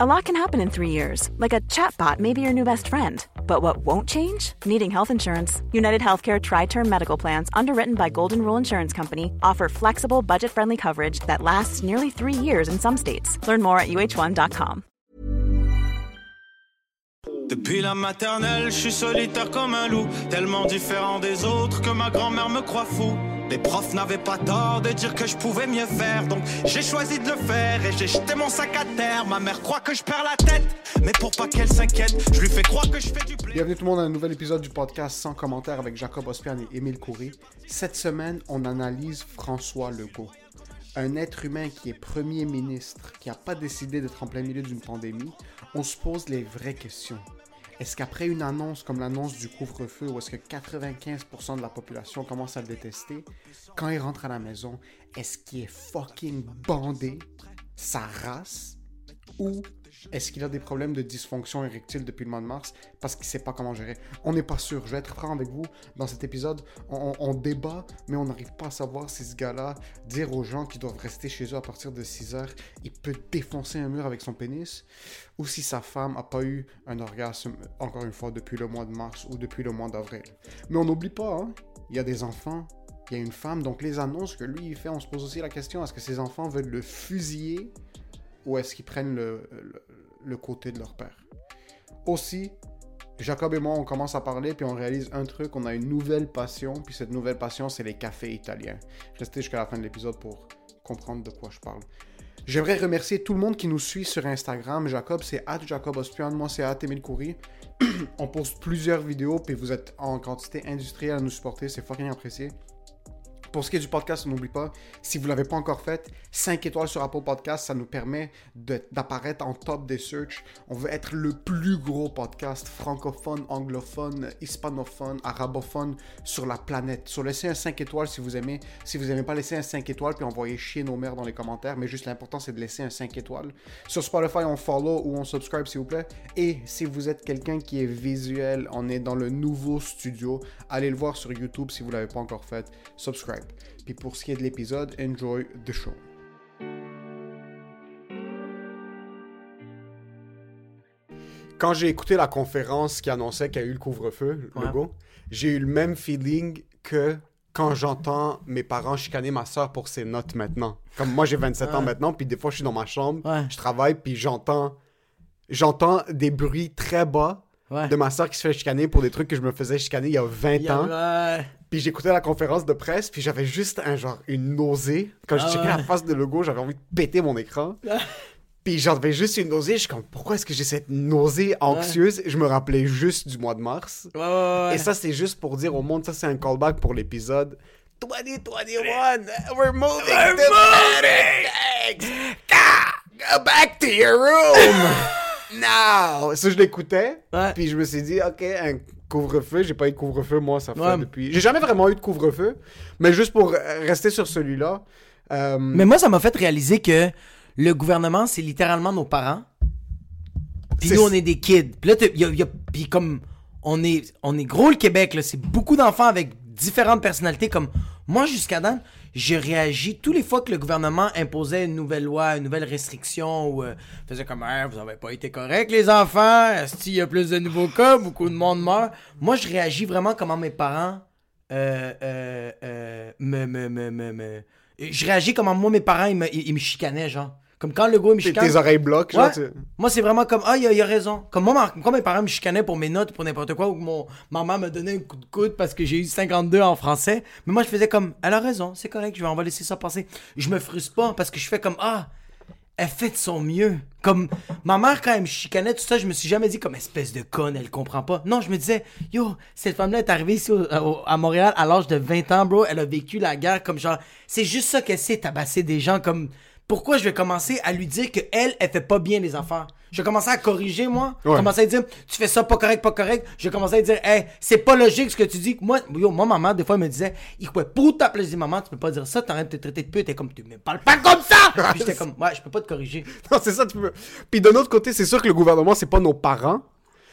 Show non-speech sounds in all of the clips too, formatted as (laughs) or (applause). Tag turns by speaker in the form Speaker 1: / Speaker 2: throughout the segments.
Speaker 1: A lot can happen in three years, like a chatbot may be your new best friend. But what won't change? Needing health insurance. United Healthcare Tri Term Medical Plans, underwritten by Golden Rule Insurance Company, offer flexible, budget friendly coverage that lasts nearly three years in some states. Learn more at uh1.com.
Speaker 2: Depuis la maternelle, je suis solitaire comme un loup, tellement différent des autres que ma grand-mère me croit fou. Les profs n'avaient pas tort de dire que je pouvais mieux faire, donc j'ai choisi de le faire et j'ai jeté mon sac à terre. Ma mère croit que je perds la tête, mais pour pas qu'elle s'inquiète, je lui fais croire que je fais du plaisir.
Speaker 3: Bienvenue tout le monde à un nouvel épisode du podcast sans commentaire avec Jacob Ospian et Émile Coury. Cette semaine, on analyse François Legault. Un être humain qui est premier ministre, qui n'a pas décidé d'être en plein milieu d'une pandémie, on se pose les vraies questions. Est-ce qu'après une annonce comme l'annonce du couvre-feu, où est-ce que 95% de la population commence à le détester, quand il rentre à la maison, est-ce qu'il est fucking bandé, sa race, ou est-ce qu'il a des problèmes de dysfonction érectile depuis le mois de mars parce qu'il sait pas comment gérer? On n'est pas sûr. Je vais être franc avec vous. Dans cet épisode, on, débat, mais on n'arrive pas à savoir si ce gars-là, dire aux gens qu'ils doivent rester chez eux à partir de 6 heures, il peut défoncer un mur avec son pénis, ou si sa femme a pas eu un orgasme, encore une fois, depuis le mois de mars ou depuis le mois d'avril. Mais on n'oublie pas, hein, il y a des enfants, il y a une femme, donc les annonces que lui il fait, on se pose aussi la question est-ce que ses enfants veulent le fusiller ou est-ce qu'ils prennent le, le, le côté de leur père? Aussi, Jacob et moi, on commence à parler, puis on réalise un truc, on a une nouvelle passion, puis cette nouvelle passion, c'est les cafés italiens. Restez jusqu'à la fin de l'épisode pour comprendre de quoi je parle. J'aimerais remercier tout le monde qui nous suit sur Instagram. Jacob, c'est at Jacob Ospian, moi c'est at Coury. (clears throat) on poste plusieurs vidéos, puis vous êtes en quantité industrielle à nous supporter, c'est fucking apprécié. Pour ce qui est du podcast, n'oublie pas, si vous ne l'avez pas encore fait, 5 étoiles sur Apple Podcast, ça nous permet d'apparaître en top des searches. On veut être le plus gros podcast francophone, anglophone, hispanophone, arabophone sur la planète. Sur laissez un 5 étoiles si vous aimez. Si vous n'aimez pas, laissez un 5 étoiles puis envoyez chier nos mères dans les commentaires. Mais juste l'important, c'est de laisser un 5 étoiles. Sur Spotify, on follow ou on subscribe, s'il vous plaît. Et si vous êtes quelqu'un qui est visuel, on est dans le nouveau studio. Allez le voir sur YouTube si vous ne l'avez pas encore fait. Subscribe. Puis pour ce qui est de l'épisode, enjoy the show. Quand j'ai écouté la conférence qui annonçait qu'il y a eu le couvre-feu,
Speaker 4: Ouais.
Speaker 3: le go, j'ai eu le même feeling que quand j'entends mes parents chicaner ma soeur pour ses notes maintenant. Comme moi j'ai 27 ans
Speaker 4: Ouais.
Speaker 3: maintenant, puis des fois je suis dans ma chambre,
Speaker 4: Ouais.
Speaker 3: je travaille, puis j'entends j'entends des bruits très bas
Speaker 4: Ouais.
Speaker 3: de ma soeur qui se fait chicaner pour des trucs que je me faisais chicaner il y a 20
Speaker 4: Il y a-
Speaker 3: ans. Puis j'écoutais la conférence de presse, puis j'avais juste un genre une nausée. Quand je
Speaker 4: Ah
Speaker 3: checkais
Speaker 4: ouais.
Speaker 3: la face de logo, j'avais envie de péter mon écran. puis j'avais juste une nausée, je suis comme pourquoi est-ce que j'ai cette nausée anxieuse? Je me rappelais juste du mois de mars. Et ça c'est juste pour dire au monde, ça c'est un callback pour l'épisode 2021. We're moving
Speaker 4: We're
Speaker 3: to Phoenix. Go back to your room. (laughs) Now. Ça je l'écoutais.
Speaker 4: Ouais.
Speaker 3: Puis je me suis dit, ok, un couvre-feu. J'ai pas eu de couvre-feu, moi, ça fait
Speaker 4: Ouais.
Speaker 3: depuis. J'ai jamais vraiment eu de couvre-feu. Mais juste pour rester sur celui-là. euh,
Speaker 4: Mais moi, ça m'a fait réaliser que le gouvernement, c'est littéralement nos parents. Puis nous, on est des kids. Puis là, y a- y a- puis comme on est, on est gros le Québec, là, c'est beaucoup d'enfants avec différentes personnalités. Comme moi, jusqu'à date, je réagis tous les fois que le gouvernement imposait une nouvelle loi, une nouvelle restriction ou euh, faisait comme Ah, vous avez pas été correct les enfants, qu'il y a plus de nouveaux cas, beaucoup de monde meurt? Moi, je réagis vraiment comment mes parents euh, euh, euh, me, me, me, me, Je réagis comment moi, mes parents, ils me, ils me chicanaient, genre. Comme quand le gars, me chicane.
Speaker 3: tes oreilles bloquent, genre.
Speaker 4: Ouais.
Speaker 3: tu-
Speaker 4: Moi, c'est vraiment comme, ah, il a, il a raison. Comme moi, ma- quand mes parents me chicanaient pour mes notes, pour n'importe quoi, ou que mon maman me donnait un coup de coude parce que j'ai eu 52 en français. Mais moi, je faisais comme, elle a raison, c'est correct, je vais, on va laisser ça passer. Je me frustre pas parce que je fais comme, ah, elle fait de son mieux. Comme, ma mère, quand elle me chicanait, tout ça, je me suis jamais dit comme espèce de conne, elle comprend pas. Non, je me disais, yo, cette femme-là est arrivée ici au- au- à Montréal à l'âge de 20 ans, bro. Elle a vécu la guerre comme genre, c'est juste ça qu'elle sait, tabasser des gens comme, pourquoi je vais commencer à lui dire que elle, elle fait pas bien les affaires? Je vais commencer à corriger, moi.
Speaker 3: Ouais.
Speaker 4: Commencer à dire, tu fais ça pas correct, pas correct. Je vais commencer à dire, hey, c'est pas logique ce que tu dis. Moi, yo, moi, maman, des fois, elle me disait, il quoi, puta plaisir, maman, tu peux pas dire ça, t'arrêtes de te traiter de pute. T'es comme, tu me parles pas comme ça! (laughs) Puis j'étais comme, ouais, je peux pas te corriger. (laughs)
Speaker 3: Non, c'est ça, tu peux. Puis d'un autre côté, c'est sûr que le gouvernement, c'est pas nos parents.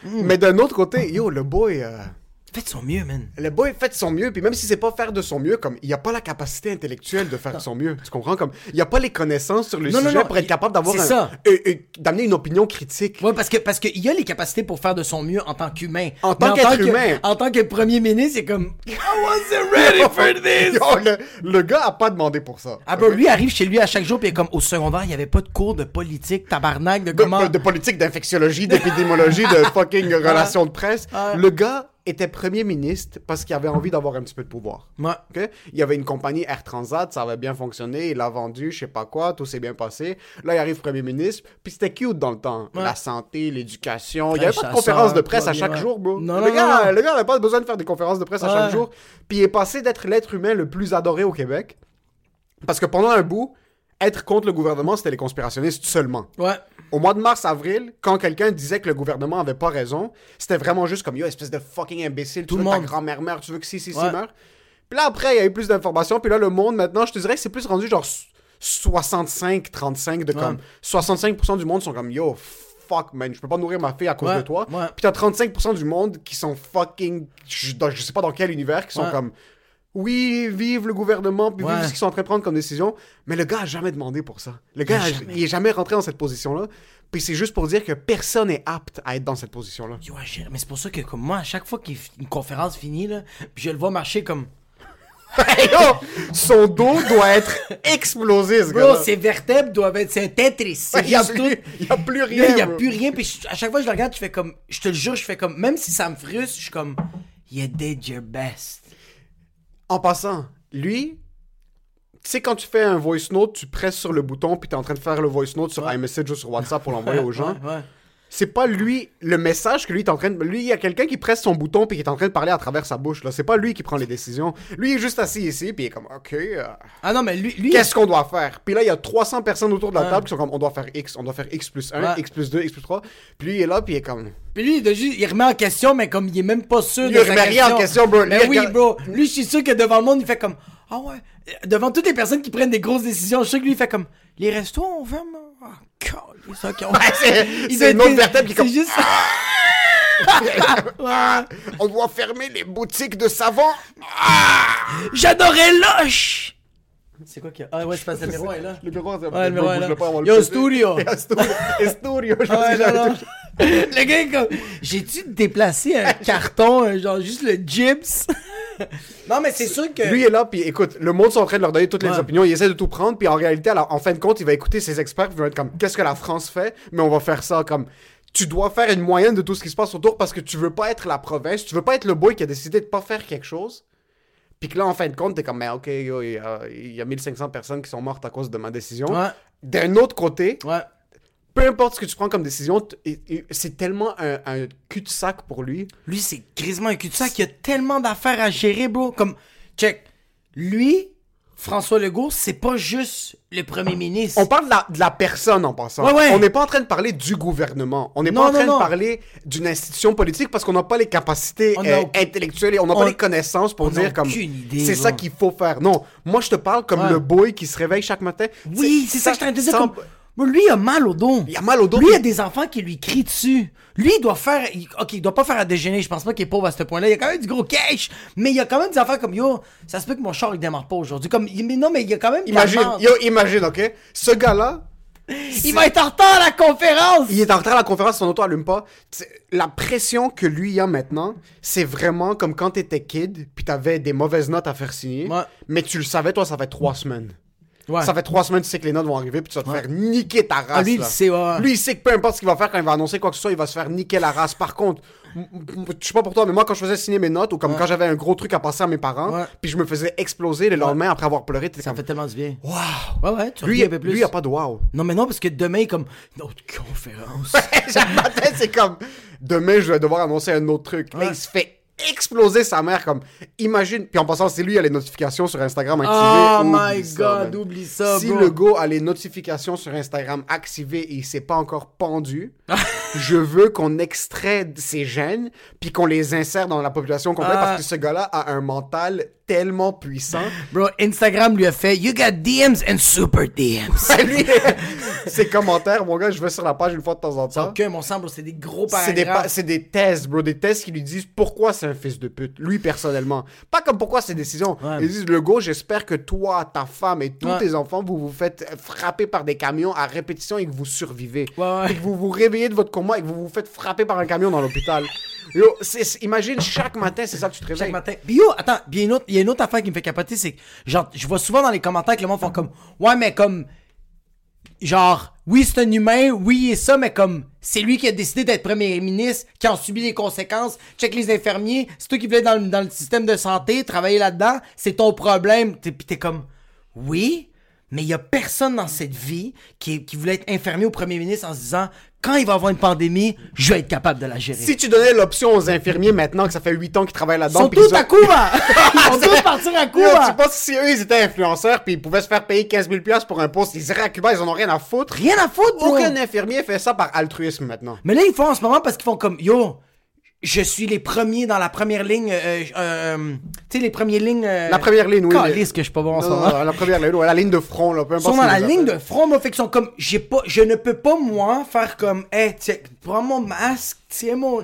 Speaker 4: Hmm.
Speaker 3: Mais d'un autre côté, yo, le boy. euh,
Speaker 4: Fais de son mieux, man.
Speaker 3: Le boy fait de son mieux, puis même si c'est pas faire de son mieux, comme il a pas la capacité intellectuelle de faire de son mieux. Tu comprends? Comme il a pas les connaissances sur le
Speaker 4: Non, non,
Speaker 3: sujet
Speaker 4: non,
Speaker 3: pour être capable d'avoir un-
Speaker 4: ça.
Speaker 3: euh, euh, d'amener une opinion critique.
Speaker 4: Ouais, parce que parce qu'il a les capacités pour faire de son mieux en tant qu'humain.
Speaker 3: En tant qu'être
Speaker 4: que-
Speaker 3: humain.
Speaker 4: En tant que premier ministre, c'est comme (laughs) I wasn't ready for this.
Speaker 3: Yo, le, le gars a pas demandé pour ça.
Speaker 4: Ah bro, lui arrive chez lui à chaque jour puis comme au secondaire, il y avait pas de cours de politique, tabarnak, de
Speaker 3: de,
Speaker 4: comment
Speaker 3: de- politique, d'infectiologie, d'épidémiologie, de (laughs) fucking relations de presse. Le gars était premier ministre parce qu'il avait envie d'avoir un petit peu de pouvoir.
Speaker 4: Ouais.
Speaker 3: Il y avait une compagnie Air Transat, ça avait bien fonctionné, il l'a vendu, je sais pas quoi, tout s'est bien passé. Là, il arrive premier ministre, puis c'était cute dans le temps.
Speaker 4: Ouais.
Speaker 3: La santé, l'éducation, il y
Speaker 4: Ouais,
Speaker 3: avait pas de
Speaker 4: chasseur,
Speaker 3: conférences de presse à
Speaker 4: ouais.
Speaker 3: chaque jour, bro.
Speaker 4: Non,
Speaker 3: le,
Speaker 4: non,
Speaker 3: gars,
Speaker 4: non,
Speaker 3: le gars avait pas besoin de faire des conférences de presse à chaque jour, puis il est passé d'être l'être humain le plus adoré au Québec. Parce que pendant un bout, être contre le gouvernement, c'était les conspirationnistes seulement.
Speaker 4: Ouais.
Speaker 3: Au mois de mars-avril, quand quelqu'un disait que le gouvernement avait pas raison, c'était vraiment juste comme yo, espèce de fucking imbécile,
Speaker 4: Tout
Speaker 3: tu
Speaker 4: le
Speaker 3: veux que ta
Speaker 4: monde.
Speaker 3: grand-mère meure, tu veux que si, si, si meure. Puis là, après, il y a eu plus d'informations, puis là, le monde, maintenant, je te dirais que c'est plus rendu genre 65-35 de comme. 65% du monde sont comme yo, fuck man, je peux pas nourrir ma fille à cause
Speaker 4: Ouais,
Speaker 3: de toi.
Speaker 4: ouais.
Speaker 3: Puis t'as 35% du monde qui sont fucking. Je, dans- je sais pas dans quel univers, qui sont comme. Oui, vive le gouvernement, puis vive
Speaker 4: Ouais.
Speaker 3: ce qu'ils sont en train de prendre comme décision. Mais le gars a jamais demandé pour ça. Le gars, a-
Speaker 4: Jamais.
Speaker 3: il est jamais rentré dans cette position-là. Puis c'est juste pour dire que personne est apte à être dans cette position-là.
Speaker 4: Mais c'est pour ça que comme moi, à chaque fois qu'une conférence finit là, puis je le vois marcher comme (laughs)
Speaker 3: Hey, yo, son dos doit être explosé, ce
Speaker 4: Bro,
Speaker 3: gars-là.
Speaker 4: ses vertèbres doivent être c'est un Tetris.
Speaker 3: Il y a
Speaker 4: juste
Speaker 3: plus-
Speaker 4: tout.
Speaker 3: il a plus rien,
Speaker 4: Il y a
Speaker 3: bro.
Speaker 4: plus rien. Puis je- à chaque fois que je le regarde, je fais comme. Je te le jure, je fais comme. Même si ça me frustre, je suis comme. You did your best.
Speaker 3: En passant, lui, tu sais, quand tu fais un voice note, tu presses sur le bouton, puis t'es en train de faire le voice note sur
Speaker 4: Ouais.
Speaker 3: iMessage ou sur WhatsApp pour l'envoyer aux (laughs) gens.
Speaker 4: Ouais, ouais.
Speaker 3: C'est pas lui, le message que lui est en train de. Lui, il y a quelqu'un qui presse son bouton, puis qui est en train de parler à travers sa bouche, là. C'est pas lui qui prend les décisions. Lui, il est juste assis ici, puis il est comme, OK, euh,
Speaker 4: Ah non, mais lui. lui
Speaker 3: qu'est-ce qu'on doit faire? Puis là, il y a 300 personnes autour de la table qui sont comme, on doit faire X, on doit faire X plus 1,
Speaker 4: Ouais.
Speaker 3: X plus 2, X plus 3. Puis lui, il est là, puis il est comme.
Speaker 4: Puis lui, il, juste- il remet en question, mais comme il est même pas sûr
Speaker 3: Il
Speaker 4: de
Speaker 3: remet rien en question, bro.
Speaker 4: Mais
Speaker 3: Lui,
Speaker 4: oui, bro. Lui, je suis sûr que devant le monde, il fait comme. Ah ouais. Devant toutes les personnes qui prennent des grosses décisions, je sûr que lui, il fait comme. Les restos, on ferme. Ah, ça, qu'on- (laughs)
Speaker 3: c'est- une autre vertèbre qui est comme-
Speaker 4: C'est juste. Ouais. (laughs) (laughs)
Speaker 3: On doit fermer les boutiques de savon.
Speaker 4: J'adorais Loche! C'est quoi qu'il y a? Ah ouais, c'est que le miroir est là.
Speaker 3: Le miroir, c'est
Speaker 4: Ouais, le miroir là.
Speaker 3: pas, va
Speaker 4: Yo, studio.
Speaker 3: Et studio. Et studio. Je
Speaker 4: Ah ouais, non, non. Le gars est comme. J'ai-tu déplacé un carton, euh, genre juste le gyps? (laughs) non, mais c'est sûr que.
Speaker 3: Lui est là, puis écoute, le monde sont en train de leur donner toutes les opinions, il essaie de tout prendre, puis en réalité, alors, en fin de compte, il va écouter ses experts, puis il va être comme, qu'est-ce que la France fait, mais on va faire ça comme, tu dois faire une moyenne de tout ce qui se passe autour parce que tu veux pas être la province, tu veux pas être le boy qui a décidé de pas faire quelque chose. Puis que là, en fin de compte, t'es comme, mais ok, il y, y a 1500 personnes qui sont mortes à cause de ma décision.
Speaker 4: Ouais,
Speaker 3: D'un autre côté,
Speaker 4: ouais.
Speaker 3: Peu importe ce que tu prends comme décision, c'est tellement un, un cul-de-sac pour lui.
Speaker 4: Lui, c'est grisement un cul-de-sac. Il y a tellement d'affaires à gérer, bro. Comme, check. Lui, François Legault, c'est pas juste le premier ministre.
Speaker 3: On parle de la, de la personne en passant.
Speaker 4: Ouais, ouais.
Speaker 3: On n'est pas en train de parler du gouvernement. On n'est pas en train
Speaker 4: non.
Speaker 3: de parler d'une institution politique parce qu'on n'a pas les capacités
Speaker 4: a
Speaker 3: euh, intellectuelles et on n'a
Speaker 4: on-
Speaker 3: pas les connaissances pour
Speaker 4: on
Speaker 3: dire comme
Speaker 4: aucune idée,
Speaker 3: c'est ça qu'il faut faire. Non, moi je te parle comme
Speaker 4: Ouais.
Speaker 3: le boy qui se réveille chaque matin.
Speaker 4: Oui, c'est ça que je suis en train de dire.
Speaker 3: sans-
Speaker 4: Comme... Bro, lui, il a mal au dos.
Speaker 3: Il a mal au dos.
Speaker 4: Lui, il a des enfants qui lui crient dessus. Lui, il doit faire. il- Ok, il doit pas faire à déjeuner. Je pense pas qu'il est pauvre à ce point-là. Il y a quand même du gros cash. Mais il y a quand même des affaires comme yo. Ça se peut que mon char il démarre pas aujourd'hui. Comme, il- mais non, mais il y a quand même. de la
Speaker 3: Imagine, yo, imagine, ok? Ce gars-là,
Speaker 4: Il va être en retard à la conférence.
Speaker 3: il est en retard à la conférence, son auto allume pas. C'est- La pression que lui a maintenant, c'est vraiment comme quand t'étais kid, puis t'avais des mauvaises notes à faire signer,
Speaker 4: Ouais.
Speaker 3: mais tu le savais, toi, ça fait trois semaines.
Speaker 4: Ouais.
Speaker 3: Ça fait trois semaines, tu sais que les notes vont arriver, puis tu vas te faire niquer ta race.
Speaker 4: Ah, lui, il
Speaker 3: là.
Speaker 4: sait, ouais.
Speaker 3: Lui, il sait que peu importe ce qu'il va faire quand il va annoncer quoi que ce soit, il va se faire niquer la race. Par contre, je sais pas pour toi, mais moi, quand je faisais signer mes notes, ou comme quand j'avais un gros truc à passer à mes parents, puis je me faisais exploser le lendemain après avoir pleuré,
Speaker 4: Ça
Speaker 3: comme,
Speaker 4: fait tellement du bien.
Speaker 3: waouh!
Speaker 4: Ouais, ouais, tu
Speaker 3: Lui,
Speaker 4: plus.
Speaker 3: lui, il a pas de wow.
Speaker 4: Non, mais non, parce que demain, comme. Une autre conférence. (laughs)
Speaker 3: C'est comme, demain, je vais devoir annoncer un autre truc. Là, il se fait exploser sa mère, comme, imagine, puis en passant, c'est lui, il a les notifications sur Instagram activées.
Speaker 4: oh my
Speaker 3: ça,
Speaker 4: god,
Speaker 3: man.
Speaker 4: oublie ça,
Speaker 3: Si
Speaker 4: bro.
Speaker 3: le gars a les notifications sur Instagram activées et il s'est pas encore pendu, (laughs) je veux qu'on extrait ses gènes puis qu'on les insère dans la population complète
Speaker 4: Ah.
Speaker 3: parce que ce gars-là a un mental tellement puissant.
Speaker 4: Bro, Instagram lui a fait You got DMs and super DMs. (laughs)
Speaker 3: lui, (laughs) Ces commentaires, mon gars, je vais sur la page une fois de temps en temps.
Speaker 4: que mon sang, c'est des gros
Speaker 3: C'est des, pa-
Speaker 4: paragraphes.
Speaker 3: c'est des thèses, bro, des thèses qui lui disent pourquoi c'est un fils de pute, lui personnellement. Pas comme pourquoi ses décisions.
Speaker 4: Ouais.
Speaker 3: Ils disent, le go, j'espère que toi, ta femme et tous
Speaker 4: Ouais.
Speaker 3: tes enfants, vous vous faites frapper par des camions à répétition et que vous survivez.
Speaker 4: Ouais, ouais.
Speaker 3: Et que vous vous réveillez de votre coma et que vous vous faites frapper par un camion dans l'hôpital. (laughs) Yo, imagine, chaque matin, c'est ça que tu te
Speaker 4: Chaque
Speaker 3: réveilles.
Speaker 4: matin. Puis yo, attends, il y a une autre- il y a une autre affaire qui me fait capoter, c'est que, genre, je vois souvent dans les commentaires que le monde font comme, ouais, mais comme, genre, oui, c'est un humain, oui, et ça, mais comme, c'est lui qui a décidé d'être premier ministre, qui en subit les conséquences. Check les infirmiers, c'est toi qui voulais dans, dans le système de santé, travailler là-dedans, c'est ton problème. T'es- Puis t'es comme, oui, mais il y a personne dans cette vie qui, qui voulait être infirmier au premier ministre en se disant, quand il va y avoir une pandémie, je vais être capable de la gérer.
Speaker 3: Si tu donnais l'option aux infirmiers maintenant que ça fait 8 ans qu'ils travaillent
Speaker 4: Ils
Speaker 3: là-dedans,
Speaker 4: sont
Speaker 3: puis
Speaker 4: tous
Speaker 3: ont- (laughs)
Speaker 4: à Cuba! Ils vont tous partir à Cuba!
Speaker 3: tu penses que si eux ils étaient influenceurs puis ils pouvaient se faire payer 15 000 piastres pour un poste, ils iraient à Cuba, ils en ont rien à foutre?
Speaker 4: Rien à foutre, bro.
Speaker 3: Aucun infirmier fait ça par altruisme maintenant.
Speaker 4: Mais là, ils font en ce moment parce qu'ils font comme Yo, je suis les premiers dans la première ligne. euh, euh, euh, tu sais, les premières lignes. euh,
Speaker 3: La première ligne, oui.
Speaker 4: Calisse que je suis pas bon en ce moment.
Speaker 3: la première ligne, ouais, la ligne de front, là, peu
Speaker 4: Ils
Speaker 3: importe.
Speaker 4: sont dans la ligne de front, moi, fait qu'ils sont comme, j'ai pas, je ne peux pas, moi, faire comme, hey, prends mon masque, tiens mon,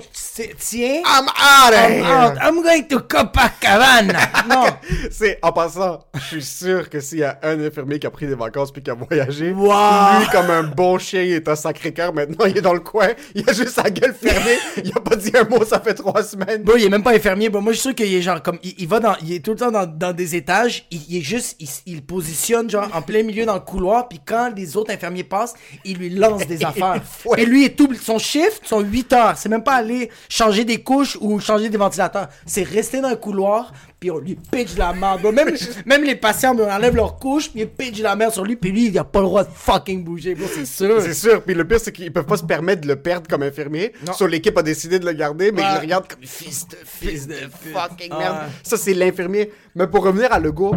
Speaker 4: tiens,
Speaker 3: I'm out of
Speaker 4: I'm
Speaker 3: here.
Speaker 4: out, I'm going to Copacabana. (laughs) non.
Speaker 3: C'est, en passant, je suis sûr que s'il y a un infirmier qui a pris des vacances puis qui a voyagé,
Speaker 4: Wow.
Speaker 3: lui, comme un bon chien, il est un sacré cœur maintenant, il est dans le coin, il a juste sa gueule fermée, il a pas dit un mot, ça fait trois semaines.
Speaker 4: Bro, il est même pas infirmier. Bon, moi, je suis sûr qu'il est genre comme. Il, il va dans. Il est tout le temps dans, dans des étages. Il, il est juste. Il, il positionne, genre, en plein milieu dans le couloir. Puis quand les autres infirmiers passent, il lui lance des (laughs) affaires. Et lui, tout. Son shift, sont 8 heures. C'est même pas aller changer des couches ou changer des ventilateurs. C'est rester dans le couloir. Puis on lui pitch la merde. Même, (laughs) même les patients, on enlève leur couche. Puis ils pitch la merde sur lui. Puis lui, il a pas le droit de fucking bouger. C'est sûr.
Speaker 3: C'est sûr, puis le pire, c'est qu'ils peuvent pas se permettre de le perdre comme infirmier.
Speaker 4: Non.
Speaker 3: Sur l'équipe a décidé de le garder, mais
Speaker 4: Ouais.
Speaker 3: ils le regardent comme fils de fils de fucking
Speaker 4: Ah
Speaker 3: merde.
Speaker 4: ouais.
Speaker 3: Ça, c'est l'infirmier. Mais pour revenir à Legault,